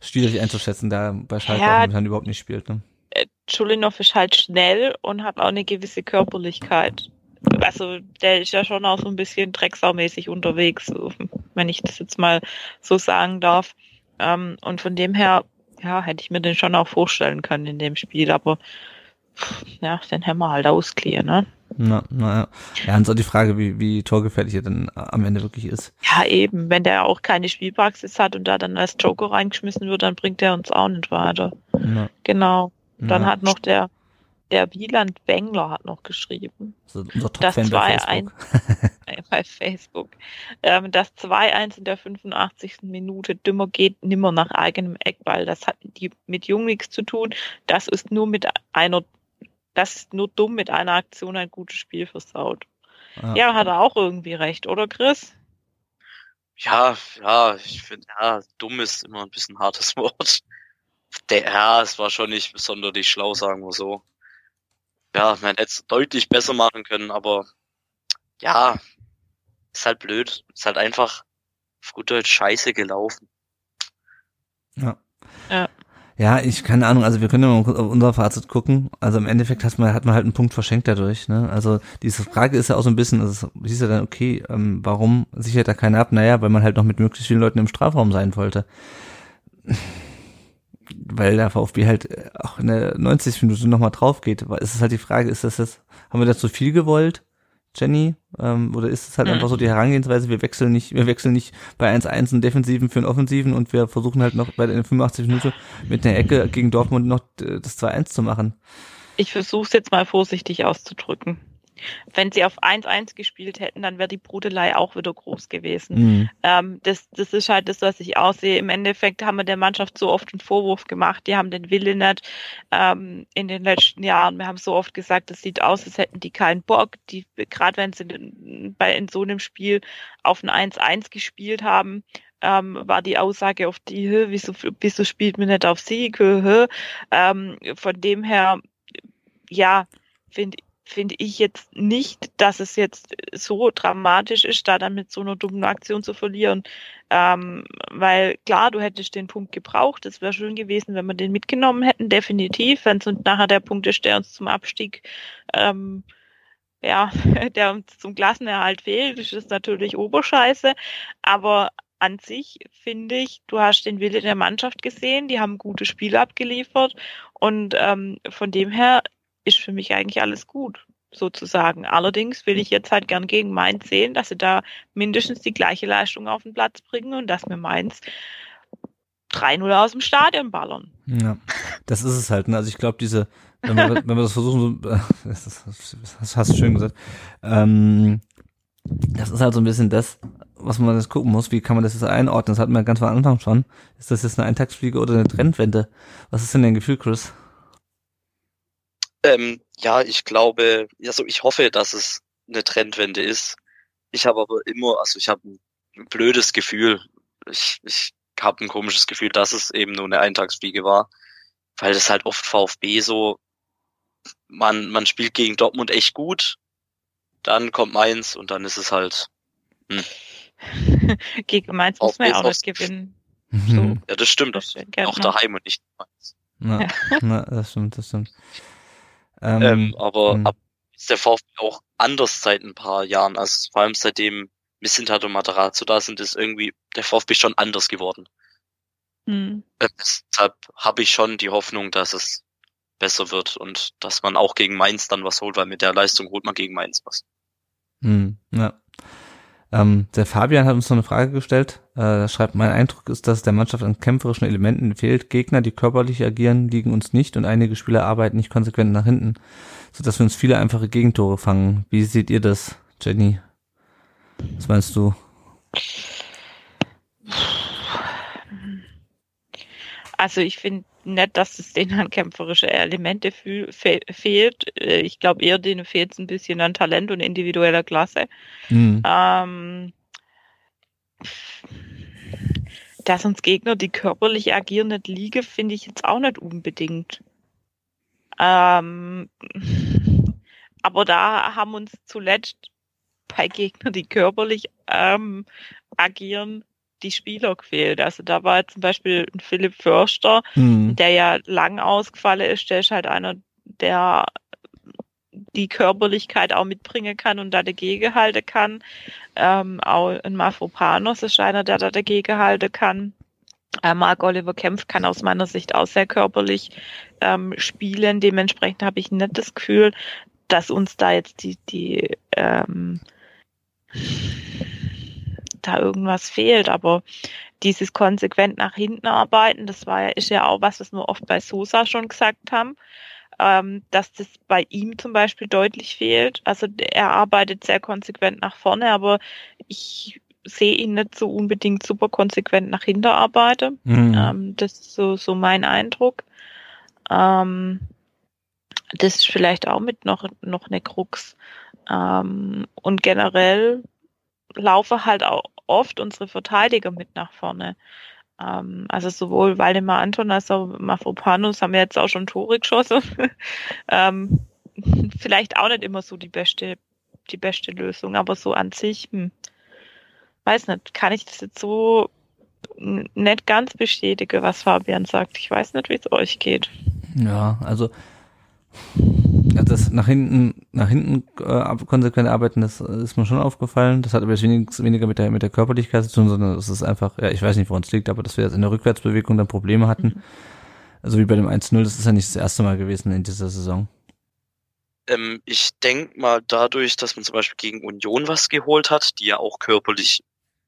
schwierig einzuschätzen, da bei Schalke ja, momentan überhaupt nicht spielt. Ne? Schulinov ist halt schnell und hat auch eine gewisse Körperlichkeit. Also der ist ja schon auch so ein bisschen drecksaumäßig unterwegs, wenn ich das jetzt mal so sagen darf. Ähm, und von dem her, ja, hätte ich mir den schon auch vorstellen können in dem Spiel, aber ja, den haben wir halt ausklären, ne? Na, na ja. Und so die Frage, wie, wie torgefährlich er dann am Ende wirklich ist. Ja, eben. Wenn der auch keine Spielpraxis hat und da dann als Joker reingeschmissen wird, dann bringt er uns auch nicht weiter. Na. Genau. Dann hat noch der der Wieland Bengler hat noch geschrieben. Also unser das 2-1 bei Facebook. Ähm, das 2-1 in der 85. Minute dümmer geht nimmer nach eigenem Eckball. Das hat die, mit Jung nichts zu tun. Das ist nur mit einer, das ist nur dumm mit einer Aktion ein gutes Spiel versaut. Ja, ja hat er auch irgendwie recht, oder Chris? Ja, ja, ich finde, ja, dumm ist immer ein bisschen hartes Wort. Der, ja, es war schon nicht besonders schlau, sagen wir so ja, man hätte es deutlich besser machen können, aber ja, ist halt blöd. Ist halt einfach auf gut Deutsch scheiße gelaufen. Ja. Ja. Ja, ich keine Ahnung, also wir können ja mal auf unser Fazit gucken. Also im Endeffekt hat man, hat man halt einen Punkt verschenkt dadurch. Ne? Also diese Frage ist ja auch so ein bisschen, also hieß ja dann, okay, ähm, warum sichert da keiner ab? Naja, weil man halt noch mit möglichst vielen Leuten im Strafraum sein wollte weil der VfB halt äh, auch in der 90. Minute nochmal drauf geht. Ist es halt die Frage, ist das jetzt, haben wir da zu viel gewollt, Jenny? Ähm, oder ist es halt mhm. einfach so die Herangehensweise, wir wechseln nicht, wir wechseln nicht bei 1-1 einen Defensiven für einen Offensiven und wir versuchen halt noch bei der 85 Minute mit der Ecke gegen Dortmund noch das 2-1 zu machen. Ich versuche es jetzt mal vorsichtig auszudrücken. Wenn sie auf 1-1 gespielt hätten, dann wäre die Brudelei auch wieder groß gewesen. Mhm. Ähm, das, das ist halt das, was ich aussehe. Im Endeffekt haben wir der Mannschaft so oft einen Vorwurf gemacht, die haben den Willen nicht ähm, in den letzten Jahren. Wir haben so oft gesagt, es sieht aus, als hätten die keinen Bock. Die, gerade wenn sie bei, in so einem Spiel auf ein 1-1 gespielt haben, ähm, war die Aussage auf die, wieso, wieso spielt man nicht auf Sieg? Ähm, von dem her, ja, finde finde ich jetzt nicht, dass es jetzt so dramatisch ist, da dann mit so einer dummen Aktion zu verlieren. Ähm, weil klar, du hättest den Punkt gebraucht. Es wäre schön gewesen, wenn wir den mitgenommen hätten, definitiv. Wenn es nachher der Punkt ist, der uns zum Abstieg, ähm, ja, der uns zum Klassenerhalt fehlt, ist das natürlich Oberscheiße. Aber an sich finde ich, du hast den Wille der Mannschaft gesehen, die haben gute Spiele abgeliefert und ähm, von dem her ist für mich eigentlich alles gut, sozusagen. Allerdings will ich jetzt halt gern gegen Mainz sehen, dass sie da mindestens die gleiche Leistung auf den Platz bringen und dass mir Mainz 3-0 aus dem Stadion ballern. Ja, das ist es halt. Ne? Also ich glaube, diese, wenn wir, wenn wir das versuchen, so, das, hast du schön gesagt, ähm, das ist halt so ein bisschen das, was man jetzt gucken muss, wie kann man das jetzt einordnen? Das hatten wir ganz von Anfang schon. Ist das jetzt eine Eintagsfliege oder eine Trendwende? Was ist denn dein Gefühl, Chris? Ähm, ja, ich glaube, also ich hoffe, dass es eine Trendwende ist. Ich habe aber immer, also ich habe ein blödes Gefühl. Ich, ich habe ein komisches Gefühl, dass es eben nur eine Eintagsfliege war, weil das halt oft VfB so, man, man spielt gegen Dortmund echt gut, dann kommt Mainz und dann ist es halt. Hm. gegen Mainz muss man ja auch nicht gewinnen. So. Ja, das stimmt. Das auch daheim und nicht Mainz. Na, na, das stimmt, das stimmt. Ähm, ähm, aber mh. ab ist der VfB auch anders seit ein paar Jahren. Also vor allem seitdem Missintat und Matarazzo da sind, ist irgendwie der VfB schon anders geworden. Mhm. Deshalb habe ich schon die Hoffnung, dass es besser wird und dass man auch gegen Mainz dann was holt, weil mit der Leistung holt man gegen Mainz was. Hm, ja. Ähm, der Fabian hat uns noch eine Frage gestellt. Äh, er schreibt, mein Eindruck ist, dass der Mannschaft an kämpferischen Elementen fehlt. Gegner, die körperlich agieren, liegen uns nicht und einige Spieler arbeiten nicht konsequent nach hinten, sodass wir uns viele einfache Gegentore fangen. Wie seht ihr das, Jenny? Was meinst du? Also ich finde nicht, dass es denen an kämpferische Elemente fe fehlt. Äh, ich glaube eher, denen fehlt es ein bisschen an Talent und individueller Klasse. Mhm. Ähm, dass uns Gegner, die körperlich agieren, nicht liegen, finde ich jetzt auch nicht unbedingt. Ähm, aber da haben uns zuletzt bei Gegnern, die körperlich ähm, agieren, die Spieler gefehlt. Also da war zum Beispiel ein Philipp Förster, mhm. der ja lang ausgefallen ist, der ist halt einer, der die Körperlichkeit auch mitbringen kann und da dagegen halten kann. Ähm, auch ein Mafropanos ist einer, der da dagegen halten kann. Äh, Mark Oliver Kempf kann aus meiner Sicht auch sehr körperlich ähm, spielen. Dementsprechend habe ich nicht das Gefühl, dass uns da jetzt die, die ähm, da irgendwas fehlt, aber dieses konsequent nach hinten arbeiten, das war ja, ist ja auch was, was wir oft bei Sosa schon gesagt haben, ähm, dass das bei ihm zum Beispiel deutlich fehlt. Also er arbeitet sehr konsequent nach vorne, aber ich sehe ihn nicht so unbedingt super konsequent nach hinten arbeiten. Mhm. Ähm, das ist so, so mein Eindruck. Ähm, das ist vielleicht auch mit noch, noch eine Krux. Ähm, und generell laufen halt auch oft unsere Verteidiger mit nach vorne. Ähm, also sowohl Waldemar Anton als auch Mafropanus haben jetzt auch schon Tore geschossen. ähm, vielleicht auch nicht immer so die beste, die beste Lösung, aber so an sich, hm, weiß nicht, kann ich das jetzt so nicht ganz bestätigen, was Fabian sagt. Ich weiß nicht, wie es euch geht. Ja, also ja, das nach hinten, nach hinten äh, konsequent arbeiten, das ist mir schon aufgefallen. Das hat aber jetzt wenig, weniger mit der mit der Körperlichkeit zu tun, sondern es ist einfach, ja, ich weiß nicht, woran es liegt, aber dass wir jetzt in der Rückwärtsbewegung dann Probleme hatten. Mhm. Also wie bei dem 1-0, das ist ja nicht das erste Mal gewesen in dieser Saison. Ähm, ich denke mal dadurch, dass man zum Beispiel gegen Union was geholt hat, die ja auch körperlich,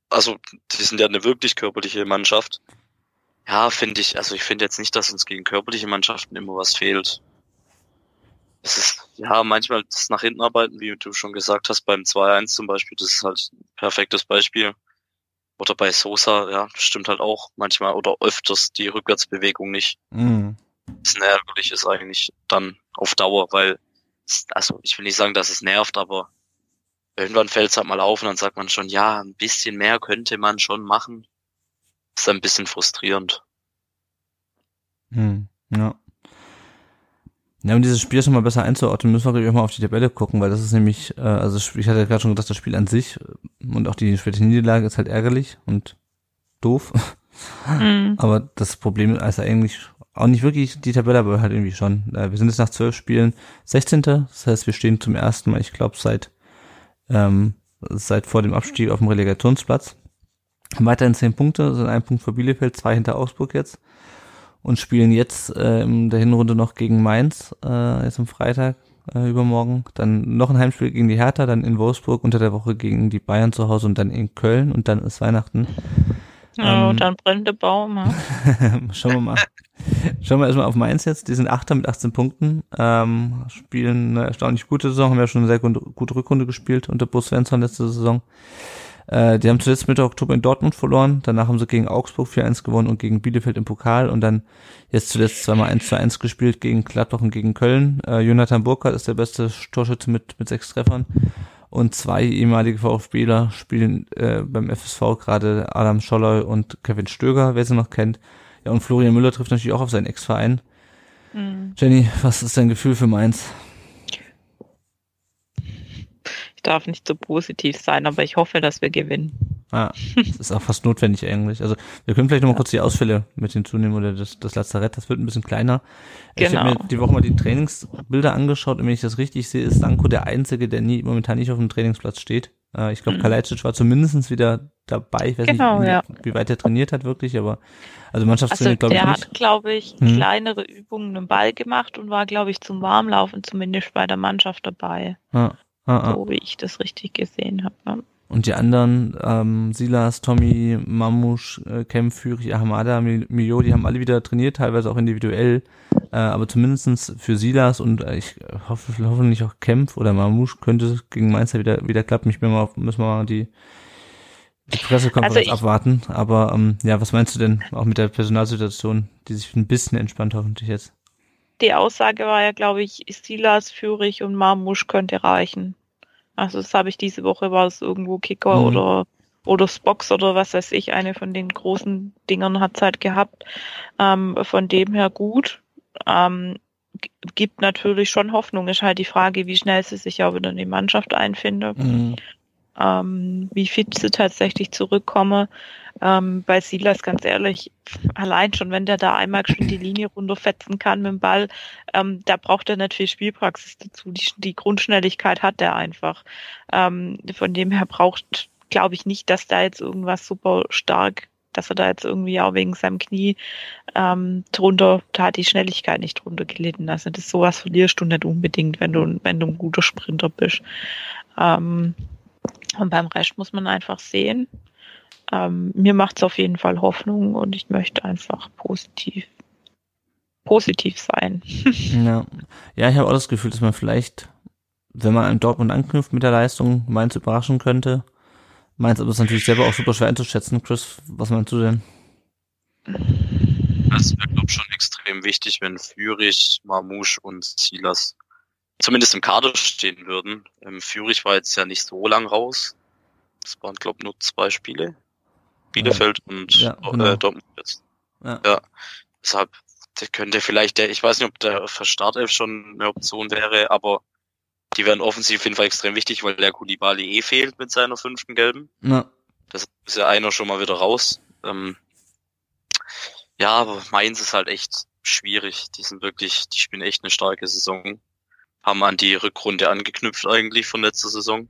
also die sind ja eine wirklich körperliche Mannschaft. Ja, finde ich, also ich finde jetzt nicht, dass uns gegen körperliche Mannschaften immer was fehlt es ist, ja, manchmal das nach hinten arbeiten, wie du schon gesagt hast, beim 2-1 zum Beispiel, das ist halt ein perfektes Beispiel. Oder bei Sosa, ja, stimmt halt auch manchmal oder öfters die Rückwärtsbewegung nicht. Mhm. Das ärgerlich ist eigentlich dann auf Dauer, weil, also ich will nicht sagen, dass es nervt, aber irgendwann fällt es halt mal auf und dann sagt man schon, ja, ein bisschen mehr könnte man schon machen. Ist ein bisschen frustrierend. Hm, ja. Ja, um dieses Spiel schon mal besser einzuordnen, müssen wir gleich mal auf die Tabelle gucken, weil das ist nämlich, äh, also ich hatte ja gerade schon gesagt, das Spiel an sich äh, und auch die späte Niederlage ist halt ärgerlich und doof. Mhm. Aber das Problem ist eigentlich auch nicht wirklich die Tabelle, aber halt irgendwie schon. Äh, wir sind jetzt nach zwölf Spielen 16. Das heißt, wir stehen zum ersten Mal, ich glaube, seit, ähm, seit vor dem Abstieg auf dem Relegationsplatz. Weiterhin zehn Punkte, sind ein Punkt vor Bielefeld, zwei hinter Augsburg jetzt und spielen jetzt äh, in der Hinrunde noch gegen Mainz, äh, jetzt am Freitag äh, übermorgen. Dann noch ein Heimspiel gegen die Hertha, dann in Wolfsburg unter der Woche gegen die Bayern zu Hause und dann in Köln und dann ist Weihnachten. Ähm, dann brennt der Baum. Schauen wir mal. Schauen wir erstmal auf Mainz jetzt. Die sind Achter mit 18 Punkten, ähm, spielen eine erstaunlich gute Saison, haben ja schon eine sehr gute, gute Rückrunde gespielt unter Bus Svensson letzte Saison. Äh, die haben zuletzt Mitte Oktober in Dortmund verloren, danach haben sie gegen Augsburg 4-1 gewonnen und gegen Bielefeld im Pokal und dann jetzt zuletzt zweimal 1 zu 1 gespielt gegen Gladbach und gegen Köln. Äh, Jonathan Burkhardt ist der beste Torschütze mit, mit sechs Treffern und zwei ehemalige VfBler spielen äh, beim FSV gerade Adam Scholloy und Kevin Stöger, wer sie noch kennt. Ja, und Florian Müller trifft natürlich auch auf seinen Ex-Verein. Mhm. Jenny, was ist dein Gefühl für Mainz? Darf nicht so positiv sein, aber ich hoffe, dass wir gewinnen. Ah, das ist auch fast notwendig eigentlich. Also wir können vielleicht noch mal ja. kurz die Ausfälle mit hinzunehmen oder das, das Lazarett, das wird ein bisschen kleiner. Genau. Ich habe mir die Woche mal die Trainingsbilder angeschaut und wenn ich das richtig sehe, ist Sanko der Einzige, der nie, momentan nicht auf dem Trainingsplatz steht. Äh, ich glaube, mhm. Kalajdzic war zumindest wieder dabei. Ich weiß genau, nicht, wie, ja. wie, weit er trainiert hat wirklich, aber also Mannschaftstraining also, glaube ich nicht. Der hat, glaube ich, hm. kleinere Übungen im Ball gemacht und war, glaube ich, zum Warmlaufen zumindest bei der Mannschaft dabei. Ah, ah, ah. So wie ich das richtig gesehen habe. Ne? Und die anderen, ähm, Silas, Tommy, Mamusch, äh, Fürich, Ahamada, Mio, die haben alle wieder trainiert, teilweise auch individuell. Äh, aber zumindestens für Silas und äh, ich hoffe hoffentlich auch Kempf oder Mamusch könnte es gegen Mainz wieder, wieder klappen. Ich bin mal, müssen wir mal die, die Pressekonferenz also abwarten. Aber ähm, ja, was meinst du denn auch mit der Personalsituation, die sich ein bisschen entspannt hoffentlich jetzt? Die Aussage war ja, glaube ich, Silas, Fürich und Marmusch könnte reichen. Also das habe ich diese Woche, war es irgendwo Kicker mhm. oder oder Spox oder was weiß ich, eine von den großen Dingern hat es halt gehabt. Ähm, von dem her gut. Ähm, gibt natürlich schon Hoffnung. Ist halt die Frage, wie schnell sie sich auch wieder in die Mannschaft einfindet. Mhm ähm, wie fit sie tatsächlich zurückkomme. Ähm, bei Silas, ganz ehrlich, allein schon, wenn der da einmal schon die Linie runterfetzen kann mit dem Ball, ähm, da braucht er nicht viel Spielpraxis dazu. Die, die Grundschnelligkeit hat er einfach. Ähm, von dem her braucht, glaube ich, nicht, dass da jetzt irgendwas super stark dass er da jetzt irgendwie auch wegen seinem Knie ähm, drunter, da hat die Schnelligkeit nicht drunter gelitten. Also das sowas verlierst du nicht unbedingt, wenn du, wenn du ein guter Sprinter bist. Ähm, und beim Rest muss man einfach sehen. Ähm, mir macht es auf jeden Fall Hoffnung und ich möchte einfach positiv positiv sein. ja, ja ich habe auch das Gefühl, dass man vielleicht, wenn man an Dortmund anknüpft mit der Leistung, Mainz überraschen könnte. Mainz aber ist natürlich selber auch super schwer einzuschätzen. Chris, was meinst du denn? Das wäre, glaube ich, schon extrem wichtig, wenn Fürich, Marmouche und Silas zumindest im Kader stehen würden. Ähm, Fürich war jetzt ja nicht so lang raus. Das waren, glaube ich, nur zwei Spiele. Bielefeld ja. und ja, äh, genau. äh, Dortmund jetzt. Ja. ja. Deshalb der könnte vielleicht der, ich weiß nicht, ob der für Startelf schon eine Option wäre, aber die werden offensiv auf jeden Fall extrem wichtig, weil der Kulibali eh fehlt mit seiner fünften Gelben. Ja. Das ist ja einer schon mal wieder raus. Ähm, ja, aber Mainz ist halt echt schwierig. Die sind wirklich, die spielen echt eine starke Saison haben an die Rückrunde angeknüpft eigentlich von letzter Saison.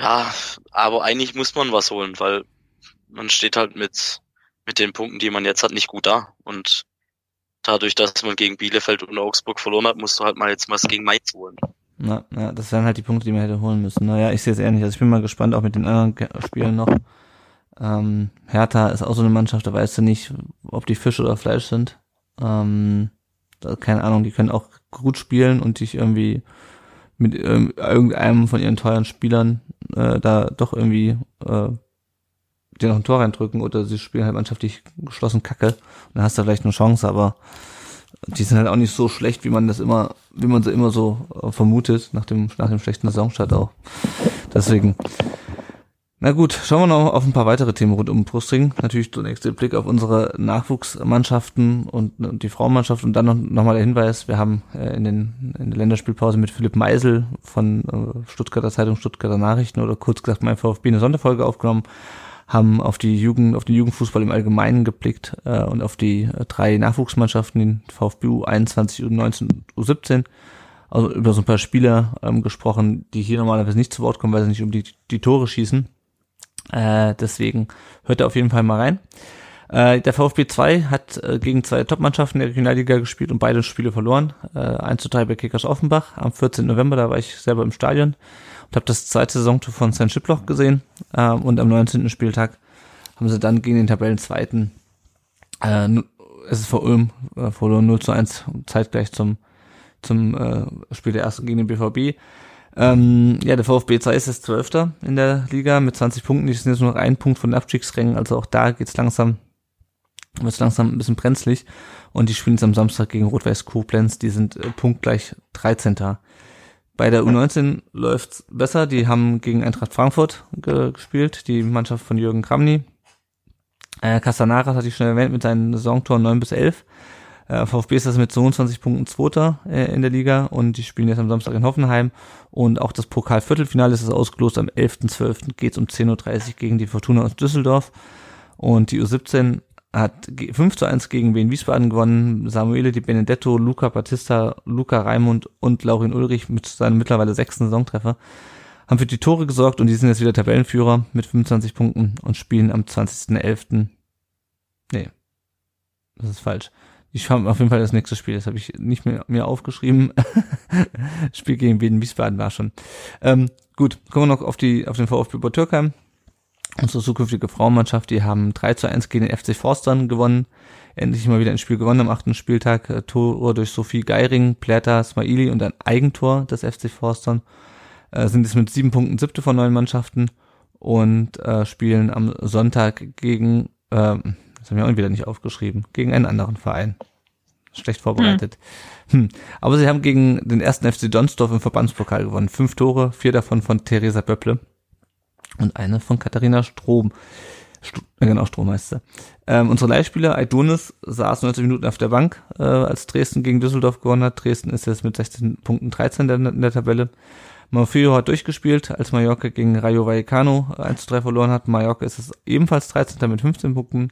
Ja, aber eigentlich muss man was holen, weil man steht halt mit, mit den Punkten, die man jetzt hat, nicht gut da. Und dadurch, dass man gegen Bielefeld und Augsburg verloren hat, musst du halt mal jetzt was gegen Mainz holen. Na, ja, das wären halt die Punkte, die man hätte holen müssen. Naja, ich sehe es eher nicht. Also ich bin mal gespannt, auch mit den anderen Spielen noch. Ähm, Hertha ist auch so eine Mannschaft, da weißt du nicht, ob die Fisch oder Fleisch sind. Ähm, keine Ahnung, die können auch gut spielen und dich irgendwie mit ähm, irgendeinem von ihren teuren Spielern äh, da doch irgendwie äh, dir noch ein Tor reindrücken oder sie spielen halt mannschaftlich geschlossen Kacke und dann hast du vielleicht eine Chance, aber die sind halt auch nicht so schlecht, wie man das immer, wie man sie immer so äh, vermutet, nach dem, nach dem schlechten Saisonstart auch. Deswegen, Na gut, schauen wir noch auf ein paar weitere Themen rund um Brustring. Natürlich zunächst der Blick auf unsere Nachwuchsmannschaften und, und die Frauenmannschaft und dann noch, noch mal der Hinweis, wir haben äh, in, den, in der Länderspielpause mit Philipp Meisel von äh, Stuttgarter Zeitung, Stuttgarter Nachrichten oder kurz gesagt mein VfB eine Sonderfolge aufgenommen, haben auf die Jugend, auf den Jugendfußball im Allgemeinen geblickt äh, und auf die drei Nachwuchsmannschaften, den VfB U21, U19 und U17 also über so ein paar Spieler ähm, gesprochen, die hier normalerweise nicht zu Wort kommen, weil sie nicht um die, die Tore schießen. Äh, deswegen hört da auf jeden Fall mal rein. Äh, der VfB 2 hat äh, gegen zwei Topmannschaften der Regionalliga gespielt und beide Spiele verloren. Äh, 1 zu 3 bei Kickers Offenbach am 14. November, da war ich selber im Stadion und habe das zweite Saisontor von St. Schiploch gesehen. Äh, und am 19. Spieltag haben sie dann gegen den Tabellenzweiten äh, SSV Ulm äh, verloren 0 zu 1 zeitgleich zum, zum äh, Spiel der ersten gegen den BVB. Ähm, ja, der VfB 2 ist jetzt Zwölfter in der Liga mit 20 Punkten. Die sind jetzt nur noch ein Punkt von den Abstiegsrängen. Also auch da geht's langsam, wird's langsam ein bisschen brenzlig. Und die spielen jetzt am Samstag gegen Rot-Weiß Koblenz. Die sind äh, punktgleich 13. Bei der U19 läuft's besser. Die haben gegen Eintracht Frankfurt ge gespielt, die Mannschaft von Jürgen Kramny. Äh, Castanaras hatte ich schon erwähnt mit seinen Saisontoren 9 bis 11. Äh, VfB ist das mit 22 Punkten Zweiter äh, in der Liga und die spielen jetzt am Samstag in Hoffenheim. Und auch das Pokal-Viertelfinale ist ausgelost. Am 11.12. geht es um 10.30 Uhr gegen die Fortuna aus Düsseldorf. Und die U17 hat 5 zu 1 gegen Wien Wiesbaden gewonnen. Samuele Di Benedetto, Luca Battista, Luca Raimund und Laurin Ulrich mit seinem mittlerweile sechsten Saisontreffer haben für die Tore gesorgt und die sind jetzt wieder Tabellenführer mit 25 Punkten und spielen am 20.11. Nee, das ist falsch. Ich habe auf jeden Fall das nächste Spiel, das habe ich nicht mehr mir aufgeschrieben. Spiel gegen Wien Wiesbaden war schon. Ähm, gut, kommen wir noch auf die auf den VfB über Türkheim. Unsere zukünftige Frauenmannschaft, die haben 3 zu 1 gegen den FC Forstern gewonnen. Endlich mal wieder ein Spiel gewonnen am achten Spieltag. Äh, Tor durch Sophie Geiring, Plärta, Smaili und ein Eigentor des FC Forstern. Äh, sind jetzt mit sieben Punkten siebte von neun Mannschaften und äh, spielen am Sonntag gegen äh, das haben wir auch wieder nicht aufgeschrieben. Gegen einen anderen Verein. Schlecht vorbereitet. Hm. Hm. Aber sie haben gegen den ersten FC Donsdorf im Verbandspokal gewonnen. Fünf Tore, vier davon von Theresa Böpple und eine von Katharina Strom. St genau, Strommeister. Ähm, unsere Leihspieler Aidonis saß 90 Minuten auf der Bank, äh, als Dresden gegen Düsseldorf gewonnen hat. Dresden ist jetzt mit 16 Punkten 13 in der, in der Tabelle. Morfeo hat durchgespielt, als Mallorca gegen Rayo Vallecano 1 zu 3 verloren hat. Mallorca ist es ebenfalls 13. mit 15 Punkten.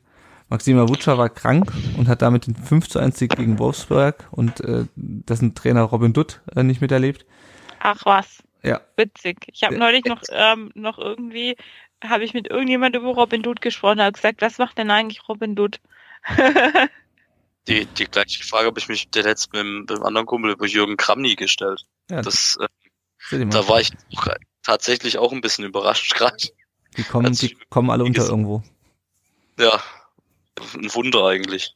Maxima Wutscher war krank und hat damit den 5 zu 1 Sieg gegen Wolfsburg und äh, dessen Trainer Robin Dutt äh, nicht miterlebt. Ach was. Ja. Witzig. Ich habe neulich noch, ähm, noch irgendwie, habe ich mit irgendjemandem über Robin Dutt gesprochen, hat gesagt, was macht denn eigentlich Robin Dutt? die, die gleiche Frage habe ich mich der letzte mit, mit einem anderen Kumpel über Jürgen Kramny gestellt. Ja, das, äh, da war ich auch, tatsächlich auch ein bisschen überrascht gerade. Die kommen, die kommen alle unter irgendwo. Ja, ein Wunder eigentlich.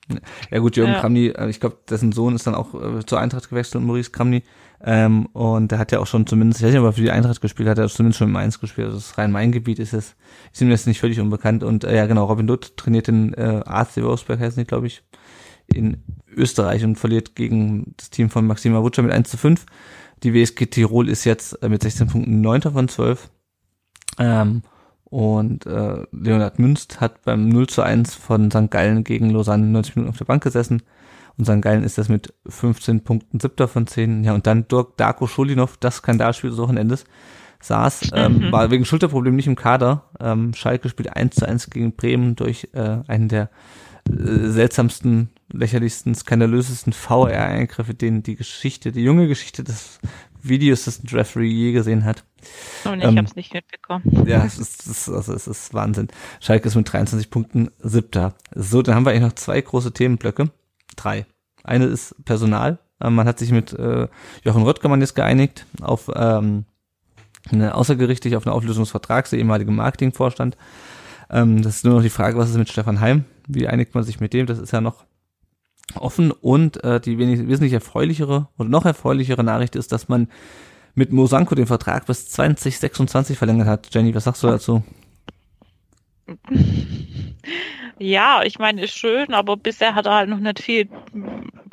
Ja gut, Jürgen ja. Kramny, äh, ich glaube, dessen Sohn ist dann auch äh, zur Eintracht gewechselt, Maurice Kramny. Ähm, und der hat ja auch schon zumindest, ich weiß nicht, ob er für die Eintracht gespielt hat, er hat zumindest schon im Mainz gespielt. Also das Rhein-Main-Gebiet ist es, ist ihm jetzt nicht völlig unbekannt. Und äh, ja genau, Robin Dutt trainiert den äh, AC Wolfsberg, heißt nicht, glaube ich, in Österreich und verliert gegen das Team von Maxima Wutscher mit 1 zu 5. Die WSG Tirol ist jetzt äh, mit 16 Punkten 9. von 12. Ähm, und äh, Leonhard Münst hat beim 0 zu 1 von St. Gallen gegen Lausanne 90 Minuten auf der Bank gesessen. Und St. Gallen ist das mit 15 Punkten siebter von 10. Ja, und dann Dirk Darko Schulinov, das Skandalspiel des Wochenendes, saß, ähm, mhm. war wegen Schulterproblem nicht im Kader. Ähm, Schalke spielt 1 zu 1 gegen Bremen durch äh, einen der äh, seltsamsten, lächerlichsten, skandalösesten VR-Eingriffe, den die Geschichte, die junge Geschichte des Video Assistant Referee je gesehen hat. Und ich ähm, habe es nicht mitbekommen. Ja, es ist, es ist, also es ist Wahnsinn. Schalke ist mit 23 Punkten siebter. So, dann haben wir eigentlich noch zwei große Themenblöcke. Drei. Eine ist Personal. Ähm, man hat sich mit äh, Jochen Röttgermann jetzt geeinigt auf ähm, eine außergerichtlich auf eine Auflösung des Vertrags, der ehemalige Marketingvorstand. Ähm, das ist nur noch die Frage, was ist mit Stefan Heim? Wie einigt man sich mit dem? Das ist ja noch offen und äh, die wenig, wesentlich erfreulichere und noch erfreulichere Nachricht ist, dass man mit Mosanko den Vertrag bis 2026 verlängert hat. Jenny, was sagst du dazu? Ja, ich meine, ist schön, aber bisher hat er halt noch nicht viel,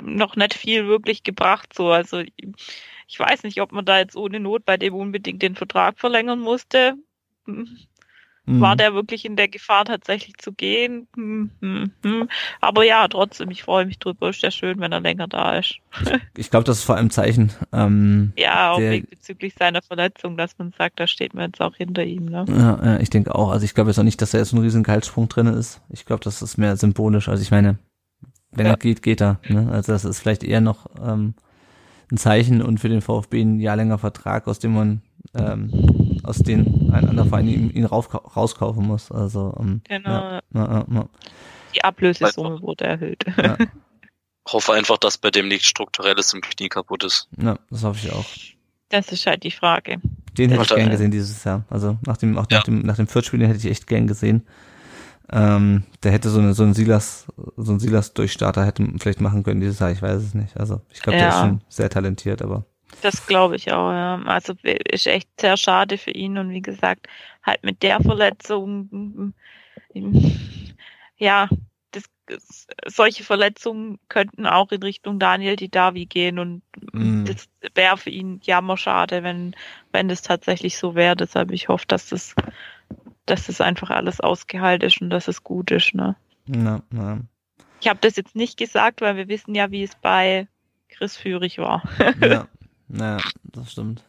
noch nicht viel wirklich gebracht, so. Also, ich weiß nicht, ob man da jetzt ohne Not bei dem unbedingt den Vertrag verlängern musste. Mhm. war der wirklich in der Gefahr tatsächlich zu gehen? Hm, hm, hm. Aber ja, trotzdem, ich freue mich drüber. Ist ja schön, wenn er länger da ist. ich glaube, das ist vor allem ein Zeichen. Ähm, ja, auch der, bezüglich seiner Verletzung, dass man sagt, da steht man jetzt auch hinter ihm. Ne? Ja, ja, ich denke auch. Also ich glaube jetzt auch nicht, dass da jetzt ein riesen Gehaltssprung drin ist. Ich glaube, das ist mehr symbolisch. Also ich meine, wenn ja. er geht, geht er. Ne? Also das ist vielleicht eher noch ähm, ein Zeichen und für den VfB ein Jahr länger Vertrag, aus dem man ähm, aus dem ein anderer Verein ihn, ihn rauf, rauskaufen muss. Also ähm, genau. Ja, ja, ja. Die Ablösesumme wurde erhöht. Ja. hoffe einfach, dass bei dem nichts Strukturelles im Knie kaputt ist. Ja, das hoffe ich auch. Das ist halt die Frage. Den hätte ich gern gesehen dieses Jahr. Also nach dem, auch nach dem, nach dem Viertspiel, den hätte ich echt gern gesehen. Ähm, der hätte so, eine, so ein Silas, so ein Silas-Durchstarter hätte vielleicht machen können dieses Jahr, ich weiß es nicht. Also ich glaube, ja. der ist schon sehr talentiert, aber. Das glaube ich auch, ja. Also ist echt sehr schade für ihn und wie gesagt, halt mit der Verletzung, ja, das, solche Verletzungen könnten auch in Richtung Daniel Didavi gehen und mm. das wäre für ihn jammer schade, wenn, wenn das tatsächlich so wäre. Deshalb ich hoffe, dass das dass das einfach alles ausgeheilt ist und dass es gut ist. Ne? Na, na. Ich habe das jetzt nicht gesagt, weil wir wissen ja, wie es bei Chris Führig war. ja, naja, das stimmt.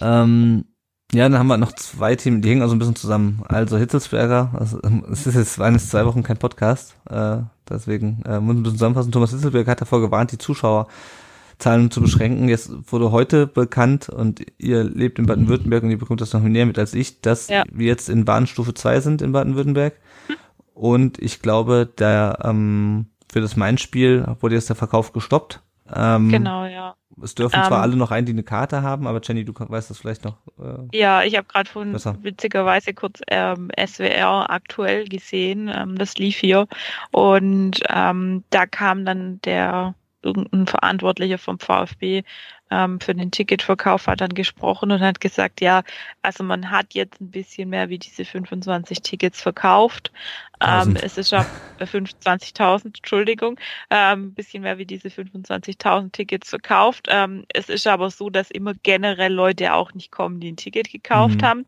Ähm, ja, dann haben wir noch zwei Themen, die hängen also ein bisschen zusammen. Also Hitzelsberger, also, es ist jetzt eines zwei Wochen kein Podcast, äh, deswegen äh, muss ein bisschen zusammenfassen. Thomas Hitzelsberger hat davor gewarnt, die Zuschauer Zahlen zu beschränken. Jetzt wurde heute bekannt und ihr lebt in Baden-Württemberg und ihr bekommt das noch näher mit als ich, dass ja. wir jetzt in Bahnstufe 2 sind in Baden-Württemberg. Und ich glaube, der ähm, für das Main-Spiel wurde jetzt der Verkauf gestoppt. Ähm, genau, ja. Es dürfen zwar ähm, alle noch ein, die eine Karte haben, aber Jenny, du weißt das vielleicht noch. Äh, ja, ich habe gerade von besser. witzigerweise kurz ähm, SWR aktuell gesehen. Ähm, das lief hier und ähm, da kam dann der irgendein Verantwortlicher vom VfB ähm, für den Ticketverkauf hat dann gesprochen und hat gesagt, ja, also man hat jetzt ein bisschen mehr wie diese 25 Tickets verkauft. Ähm, es ist auch 25.000, Entschuldigung, ähm, ein bisschen mehr wie diese 25.000 Tickets verkauft. Ähm, es ist aber so, dass immer generell Leute auch nicht kommen, die ein Ticket gekauft mhm. haben.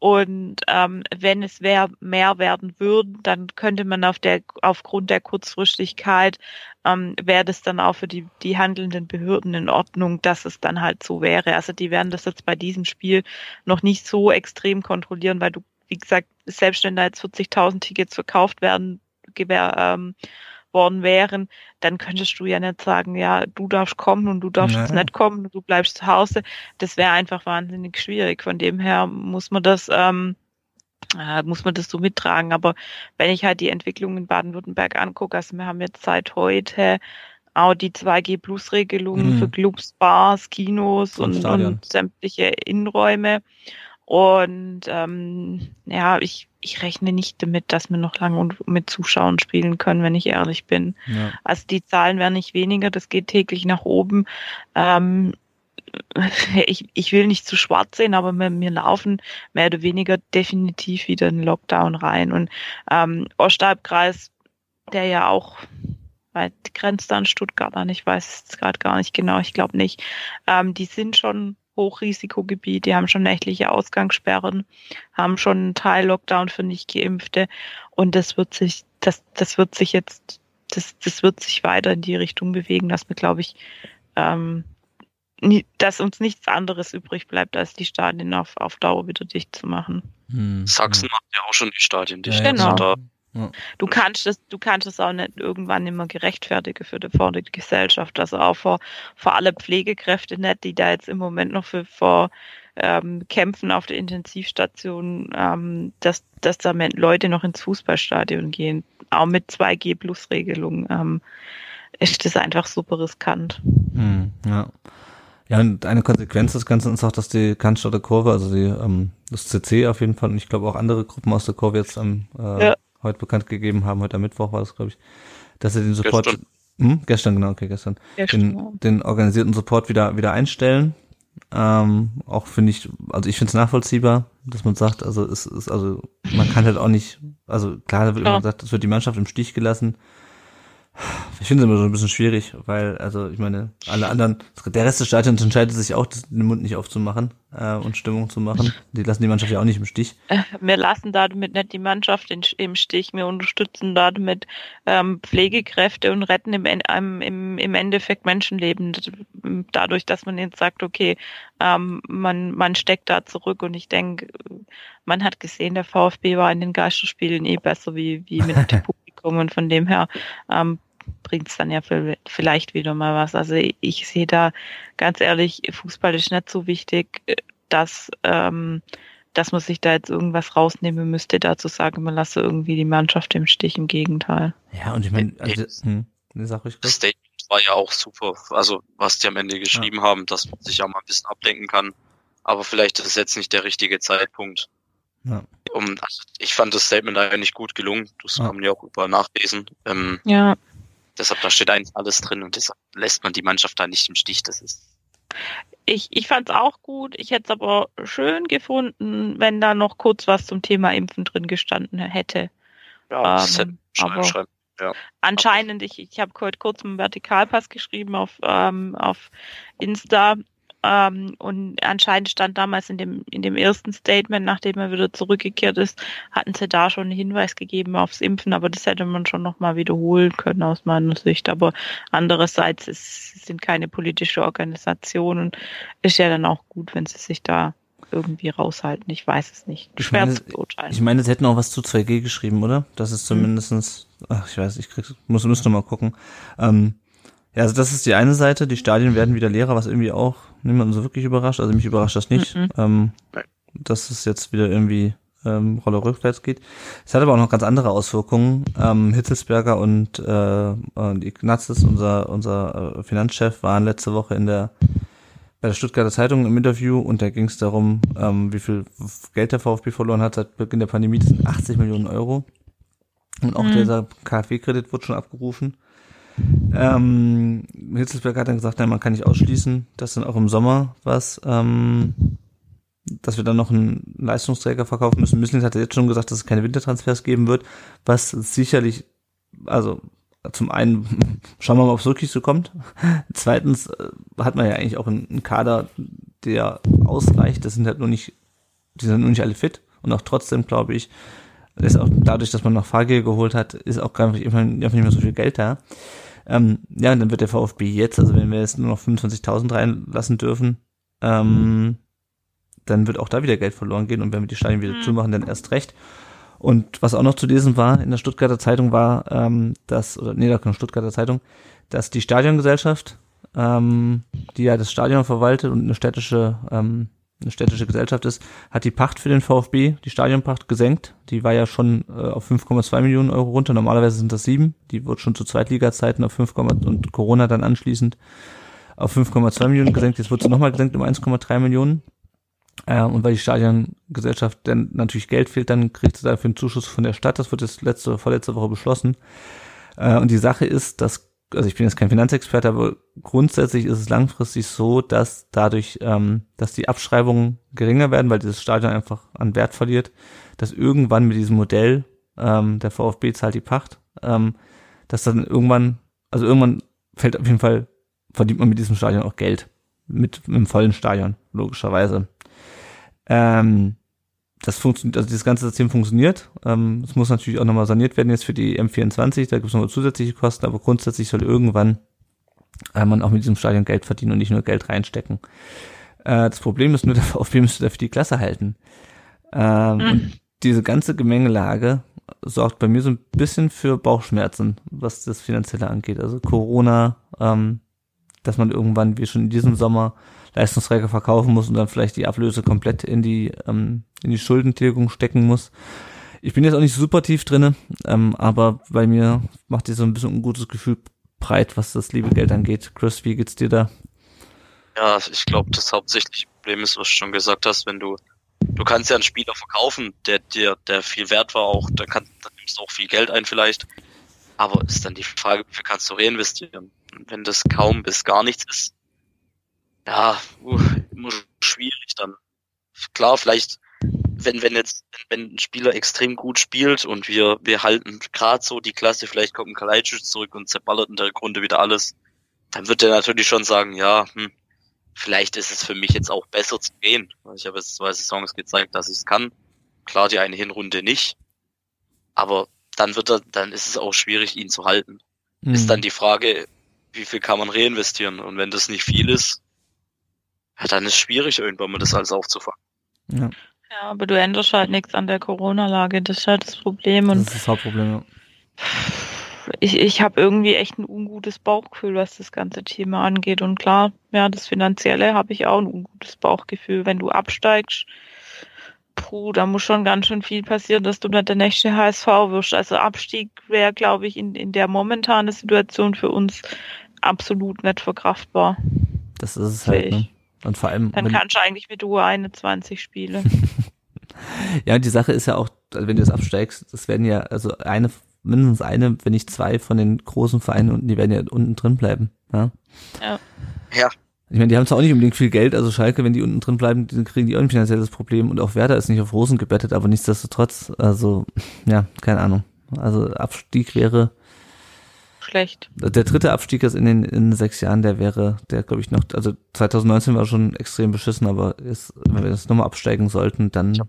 Und ähm, wenn es wär, mehr werden würden, dann könnte man auf der aufgrund der Kurzfristigkeit ähm, wäre das dann auch für die die handelnden Behörden in Ordnung, dass es dann halt so wäre. Also die werden das jetzt bei diesem Spiel noch nicht so extrem kontrollieren, weil du wie gesagt selbst wenn da jetzt 40.000 Tickets verkauft werden, gewähr, ähm, worden wären, dann könntest du ja nicht sagen, ja, du darfst kommen und du darfst jetzt nicht kommen und du bleibst zu Hause. Das wäre einfach wahnsinnig schwierig. Von dem her muss man das, ähm, äh, muss man das so mittragen. Aber wenn ich halt die Entwicklung in Baden-Württemberg angucke, also wir haben jetzt seit heute auch die 2G-Plus-Regelung mhm. für Clubs, Bars, Kinos und, und sämtliche Innenräume. Und ähm, ja, ich, ich rechne nicht damit, dass wir noch lange mit Zuschauern spielen können, wenn ich ehrlich bin. Ja. Also die Zahlen werden nicht weniger, das geht täglich nach oben. Ähm, ich, ich will nicht zu schwarz sehen, aber wir, wir laufen mehr oder weniger definitiv wieder in den Lockdown rein. Und ähm, Ostalbkreis, der ja auch weit grenzt an Stuttgart an, ich weiß es gerade gar nicht genau, ich glaube nicht, ähm, die sind schon Hochrisikogebiet, die haben schon nächtliche Ausgangssperren, haben schon einen Teil Lockdown für nicht geimpfte und das wird sich, das, das wird sich jetzt, das, das wird sich weiter in die Richtung bewegen, dass wir, glaube ich, ähm, nie, dass uns nichts anderes übrig bleibt, als die Stadien auf, auf Dauer wieder dicht zu machen. Hm. Sachsen macht ja auch schon die Stadien dicht. Ja, genau. Also Du kannst es, du kannst es auch nicht irgendwann immer gerechtfertigen für die, vor die Gesellschaft. Also auch vor, vor alle Pflegekräfte nicht, die da jetzt im Moment noch für, vor ähm, kämpfen auf der Intensivstation, ähm, dass, dass da Leute noch ins Fußballstadion gehen. Auch mit 2G Plus Regelung ähm, ist das einfach super riskant. Hm, ja. Ja, und eine Konsequenz des Ganzen ist auch, dass die Cannstatter Kurve, also die, ähm, das CC auf jeden Fall und ich glaube auch andere Gruppen aus der Kurve jetzt am äh, ja heute bekannt gegeben haben, heute am Mittwoch war das, glaube ich, dass sie den Support, gestern, hm? gestern genau, okay, gestern, gestern den, den organisierten Support wieder, wieder einstellen. Ähm, auch finde ich, also ich finde es nachvollziehbar, dass man sagt, also es ist, also man kann halt auch nicht, also klar wird immer gesagt, es wird die Mannschaft im Stich gelassen. Ich finde es immer so ein bisschen schwierig, weil, also ich meine, alle anderen, der Rest des Stadions entscheidet sich auch, den Mund nicht aufzumachen äh, und Stimmung zu machen. Die lassen die Mannschaft ja auch nicht im Stich. Wir lassen damit nicht die Mannschaft in, im Stich, wir unterstützen damit ähm, Pflegekräfte und retten im, im, im Endeffekt Menschenleben. Dadurch, dass man jetzt sagt, okay, ähm, man, man steckt da zurück und ich denke, man hat gesehen, der VfB war in den Geisterspielen eh besser wie, wie mit dem Publikum und von dem her ähm, bringt es dann ja vielleicht wieder mal was. Also ich sehe da ganz ehrlich, Fußball ist nicht so wichtig, äh, dass, ähm, dass man sich da jetzt irgendwas rausnehmen müsste, dazu sagen, man lasse irgendwie die Mannschaft im Stich, im Gegenteil. Ja, und ich meine, also, hm, sag ich das Statement war ja auch super. Also, was die am Ende geschrieben ja. haben, dass man sich auch mal ein bisschen ablenken kann. Aber vielleicht ist es jetzt nicht der richtige Zeitpunkt. Ja. Um, also ich fand das Statement eigentlich gut gelungen. Das ja. kann man ja auch über nachlesen. Ähm, ja. Deshalb, da steht eigentlich alles drin und deshalb lässt man die Mannschaft da nicht im Stich. Das ist. Ich, ich fand es auch gut. Ich hätte es aber schön gefunden, wenn da noch kurz was zum Thema Impfen drin gestanden hätte. Ja, das ähm, schreiben, schreiben. Ja. Anscheinend, ich, ich habe heute kurz einen Vertikalpass geschrieben auf, ähm, auf Insta ähm, und anscheinend stand damals in dem, in dem ersten Statement, nachdem er wieder zurückgekehrt ist, hatten sie da schon einen Hinweis gegeben aufs Impfen, aber das hätte man schon nochmal wiederholen können aus meiner Sicht. Aber andererseits es sind keine politische Organisation und ist ja dann auch gut, wenn sie sich da irgendwie raushalten. Ich weiß es nicht. Ich Schwer meine, zu beurteilen. Ich meine, sie hätten auch was zu 2G geschrieben, oder? Das ist zumindestens, ach, ich weiß, ich krieg, muss, noch mal gucken. Ähm, ja, also das ist die eine Seite. Die Stadien werden wieder leerer, was irgendwie auch niemanden so wirklich überrascht. Also mich überrascht das nicht, mhm. ähm, dass es jetzt wieder irgendwie ähm, Rolle rückwärts geht. Es hat aber auch noch ganz andere Auswirkungen. Ähm, Hitzelsberger und, äh, und Ignazis, unser, unser äh, Finanzchef, waren letzte Woche in der bei der Stuttgarter Zeitung im Interview und da ging es darum, ähm, wie viel Geld der VfB verloren hat seit Beginn der Pandemie. Das sind 80 Millionen Euro. Und auch mhm. dieser KfW-Kredit wurde schon abgerufen. Ähm, Hitzelsberg hat dann gesagt, nein, man kann nicht ausschließen, dass dann auch im Sommer was, ähm, dass wir dann noch einen Leistungsträger verkaufen müssen. Müslin hat jetzt schon gesagt, dass es keine Wintertransfers geben wird, was sicherlich, also zum einen schauen wir mal, ob es wirklich so kommt. Zweitens äh, hat man ja eigentlich auch einen Kader, der ausreicht. Das sind halt nur nicht, die sind nur nicht alle fit. Und auch trotzdem, glaube ich, ist auch dadurch, dass man noch Fahrgel geholt hat, ist auch gar nicht, einfach nicht mehr so viel Geld da. Ähm, ja, und dann wird der VfB jetzt, also wenn wir jetzt nur noch 25.000 reinlassen dürfen, ähm, dann wird auch da wieder Geld verloren gehen und wenn wir die Stadien wieder mhm. zumachen, dann erst recht. Und was auch noch zu lesen war in der Stuttgarter Zeitung war, ähm, dass, oder nee, da kommt Stuttgarter Zeitung, dass die Stadiongesellschaft, ähm, die ja das Stadion verwaltet und eine städtische ähm, eine städtische Gesellschaft ist, hat die Pacht für den VfB, die Stadionpacht, gesenkt. Die war ja schon äh, auf 5,2 Millionen Euro runter. Normalerweise sind das sieben. Die wird schon zu Zweitliga-Zeiten auf 5, und Corona dann anschließend auf 5,2 Millionen gesenkt. Jetzt wird sie nochmal gesenkt um 1,3 Millionen. Äh, und weil die Stadiongesellschaft dann natürlich Geld fehlt, dann kriegt sie dafür einen Zuschuss von der Stadt. Das wird jetzt letzte, vorletzte Woche beschlossen. Äh, und die Sache ist, dass also ich bin jetzt kein Finanzexperte, aber grundsätzlich ist es langfristig so, dass dadurch, ähm, dass die Abschreibungen geringer werden, weil dieses Stadion einfach an Wert verliert, dass irgendwann mit diesem Modell, ähm, der VfB zahlt die Pacht, ähm, dass dann irgendwann, also irgendwann fällt auf jeden Fall, verdient man mit diesem Stadion auch Geld. Mit, mit einem vollen Stadion, logischerweise. Ähm, das funktioniert, also dieses ganze System funktioniert. Ähm, es muss natürlich auch nochmal saniert werden jetzt für die M24, da gibt es nochmal zusätzliche Kosten, aber grundsätzlich soll irgendwann äh, man auch mit diesem Stadion Geld verdienen und nicht nur Geld reinstecken. Äh, das Problem ist nur, der VfB müsste dafür die Klasse halten. Ähm, mhm. Und diese ganze Gemengelage sorgt bei mir so ein bisschen für Bauchschmerzen, was das Finanzielle angeht. Also Corona, ähm, dass man irgendwann, wie schon in diesem Sommer, Leistungsträger verkaufen muss und dann vielleicht die Ablöse komplett in die, ähm, in die Schuldentilgung stecken muss. Ich bin jetzt auch nicht super tief drinne, ähm, aber bei mir macht dir so ein bisschen ein gutes Gefühl breit, was das liebe Geld angeht. Chris, wie geht's dir da? Ja, ich glaube, das hauptsächliche Problem ist, was du schon gesagt hast, wenn du du kannst ja einen Spieler verkaufen, der dir der viel wert war, auch da kann da nimmst du auch viel Geld ein vielleicht. Aber ist dann die Frage, wie viel kannst du reinvestieren? wenn das kaum bis gar nichts ist, ja, uh, immer schwierig dann. Klar, vielleicht wenn, wenn jetzt, wenn ein Spieler extrem gut spielt und wir, wir halten gerade so die Klasse, vielleicht kommt ein Kalajdzic zurück und zerballert in der Grunde wieder alles, dann wird er natürlich schon sagen, ja, hm, vielleicht ist es für mich jetzt auch besser zu gehen. Ich habe jetzt zwei Saisons gezeigt, dass ich es kann. Klar, die eine Hinrunde nicht. Aber dann wird er, dann ist es auch schwierig, ihn zu halten. Mhm. Ist dann die Frage, wie viel kann man reinvestieren? Und wenn das nicht viel ist, ja, dann ist es schwierig, irgendwann mal das alles aufzufangen. Ja. Ja, aber du änderst halt nichts an der Corona-Lage, das ist halt das Problem. Und das ist das Hauptproblem, ja. Ich, ich habe irgendwie echt ein ungutes Bauchgefühl, was das ganze Thema angeht. Und klar, ja, das Finanzielle habe ich auch ein ungutes Bauchgefühl. Wenn du absteigst, puh, da muss schon ganz schön viel passieren, dass du dann der nächste HSV wirst. Also Abstieg wäre, glaube ich, in, in der momentanen Situation für uns absolut nicht verkraftbar. Das ist es halt, ne? Und vor allem. Dann kannst du eigentlich mit Uhr 21 spielen. ja, die Sache ist ja auch, also wenn du es absteigst, das werden ja, also eine, mindestens eine, wenn nicht zwei von den großen Vereinen unten, die werden ja unten drin bleiben. Ja. Ja. ja. Ich meine, die haben zwar auch nicht unbedingt viel Geld, also Schalke, wenn die unten drin bleiben, dann kriegen die auch ein finanzielles Problem und auch Werder ist nicht auf Rosen gebettet, aber nichtsdestotrotz, also, ja, keine Ahnung. Also Abstieg wäre schlecht. Der dritte Abstieg ist in den in sechs Jahren, der wäre, der glaube ich noch, also 2019 war schon extrem beschissen, aber ist, wenn wir das nochmal absteigen sollten, dann.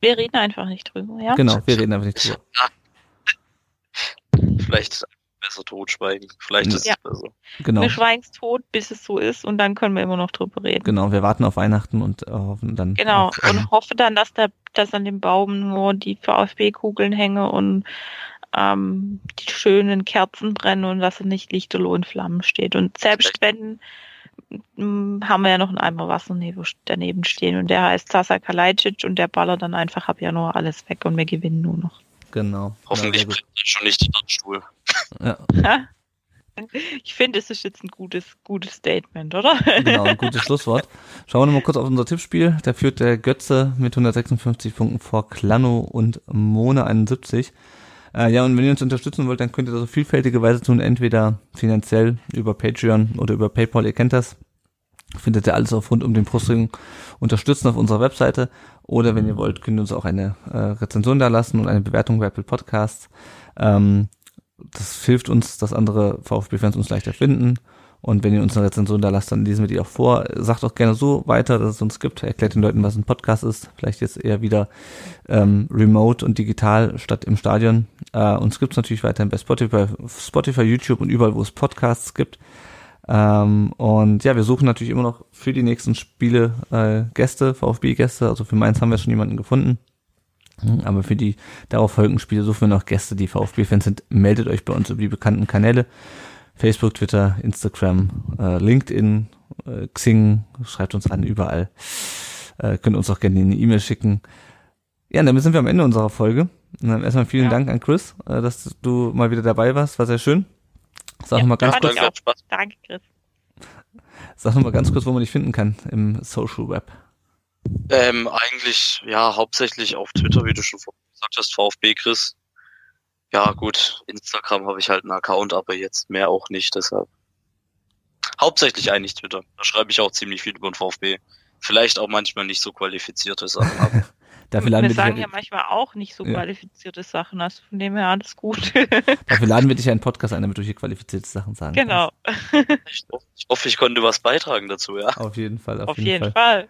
Wir reden einfach nicht drüber, ja? Genau, wir reden einfach nicht drüber. Vielleicht besser totschweigen. Vielleicht ist ja. es besser. Genau. Wir schweigen es tot, bis es so ist und dann können wir immer noch drüber reden. Genau, wir warten auf Weihnachten und äh, hoffen dann. Genau, auf, und hoffe dann, dass der, dass an dem Baum nur die VfB-Kugeln hängen und ähm, die schönen Kerzen brennen und dass er nicht lichterloh in Flammen steht. Und selbst wenn hm, haben wir ja noch einen Eimer Wasser daneben stehen und der heißt Sasa Kalajdzic und der ballert dann einfach ab Januar alles weg und wir gewinnen nur noch. Genau. Hoffentlich ja, brennt schon nicht der Stuhl. Ja. Ich finde, es ist jetzt ein gutes, gutes Statement, oder? Genau, ein gutes Schlusswort. Schauen wir nochmal kurz auf unser Tippspiel. Da führt der Götze mit 156 Punkten vor Klano und Mone 71. Äh, ja, und wenn ihr uns unterstützen wollt, dann könnt ihr das auf vielfältige Weise tun, entweder finanziell über Patreon oder über PayPal, ihr kennt das. Findet ihr alles auf rund um den Brustring unterstützen auf unserer Webseite. Oder wenn ihr wollt, könnt ihr uns auch eine äh, Rezension da lassen und eine Bewertung bei Apple Podcasts. Ähm, das hilft uns, dass andere VfB-Fans uns leichter finden. Und wenn ihr uns eine Rezension da lasst, dann lesen wir die auch vor. Sagt auch gerne so weiter, dass es uns gibt. Erklärt den Leuten, was ein Podcast ist. Vielleicht jetzt eher wieder ähm, remote und digital statt im Stadion. Äh, uns gibt's natürlich weiterhin bei Spotify, Spotify, YouTube und überall, wo es Podcasts gibt. Ähm, und ja, wir suchen natürlich immer noch für die nächsten Spiele äh, Gäste, VfB-Gäste. Also für Mainz haben wir schon jemanden gefunden. Aber für die darauf folgenden Spiele suchen wir noch Gäste, die VfB-Fans sind. Meldet euch bei uns über die bekannten Kanäle. Facebook, Twitter, Instagram, äh, LinkedIn, äh, Xing, schreibt uns an überall. Äh, könnt uns auch gerne eine E-Mail schicken. Ja, und damit sind wir am Ende unserer Folge. Erstmal vielen ja. Dank an Chris, äh, dass du mal wieder dabei warst. War sehr schön. Sag ja, mal ganz kurz. Danke, Chris. Sag noch mal ganz kurz, wo man dich finden kann im Social Web. Ähm, eigentlich, ja, hauptsächlich auf Twitter, wie du schon gesagt hast, VfB Chris. Ja, gut, Instagram habe ich halt einen Account, aber jetzt mehr auch nicht, deshalb. Hauptsächlich eigentlich Twitter. Da schreibe ich auch ziemlich viel über den VfB. Vielleicht auch manchmal nicht so qualifizierte Sachen. Aber Dafür laden wir, wir sagen ja manchmal auch nicht so ja. qualifizierte Sachen, also von dem her alles gut. Dafür laden wir dich einen Podcast ein, damit du hier qualifizierte Sachen sagen genau. kannst. Genau. Ich, ich, hoffe, ich konnte was beitragen dazu, ja. Auf jeden Fall. Auf, auf jeden, jeden Fall. Fall.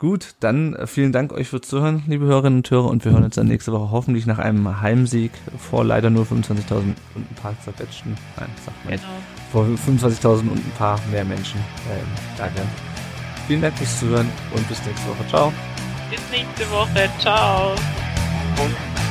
Gut, dann äh, vielen Dank euch fürs Zuhören, liebe Hörerinnen und Hörer, und wir hören uns dann nächste Woche hoffentlich nach einem Heimsieg vor leider nur 25.000 und ein paar zerquetschten, nein, sagt man genau. vor 25.000 und ein paar mehr Menschen äh, im Stadion. Vielen Dank fürs Zuhören und bis nächste Woche. Ciao. Bis nächste Woche. Ciao. Und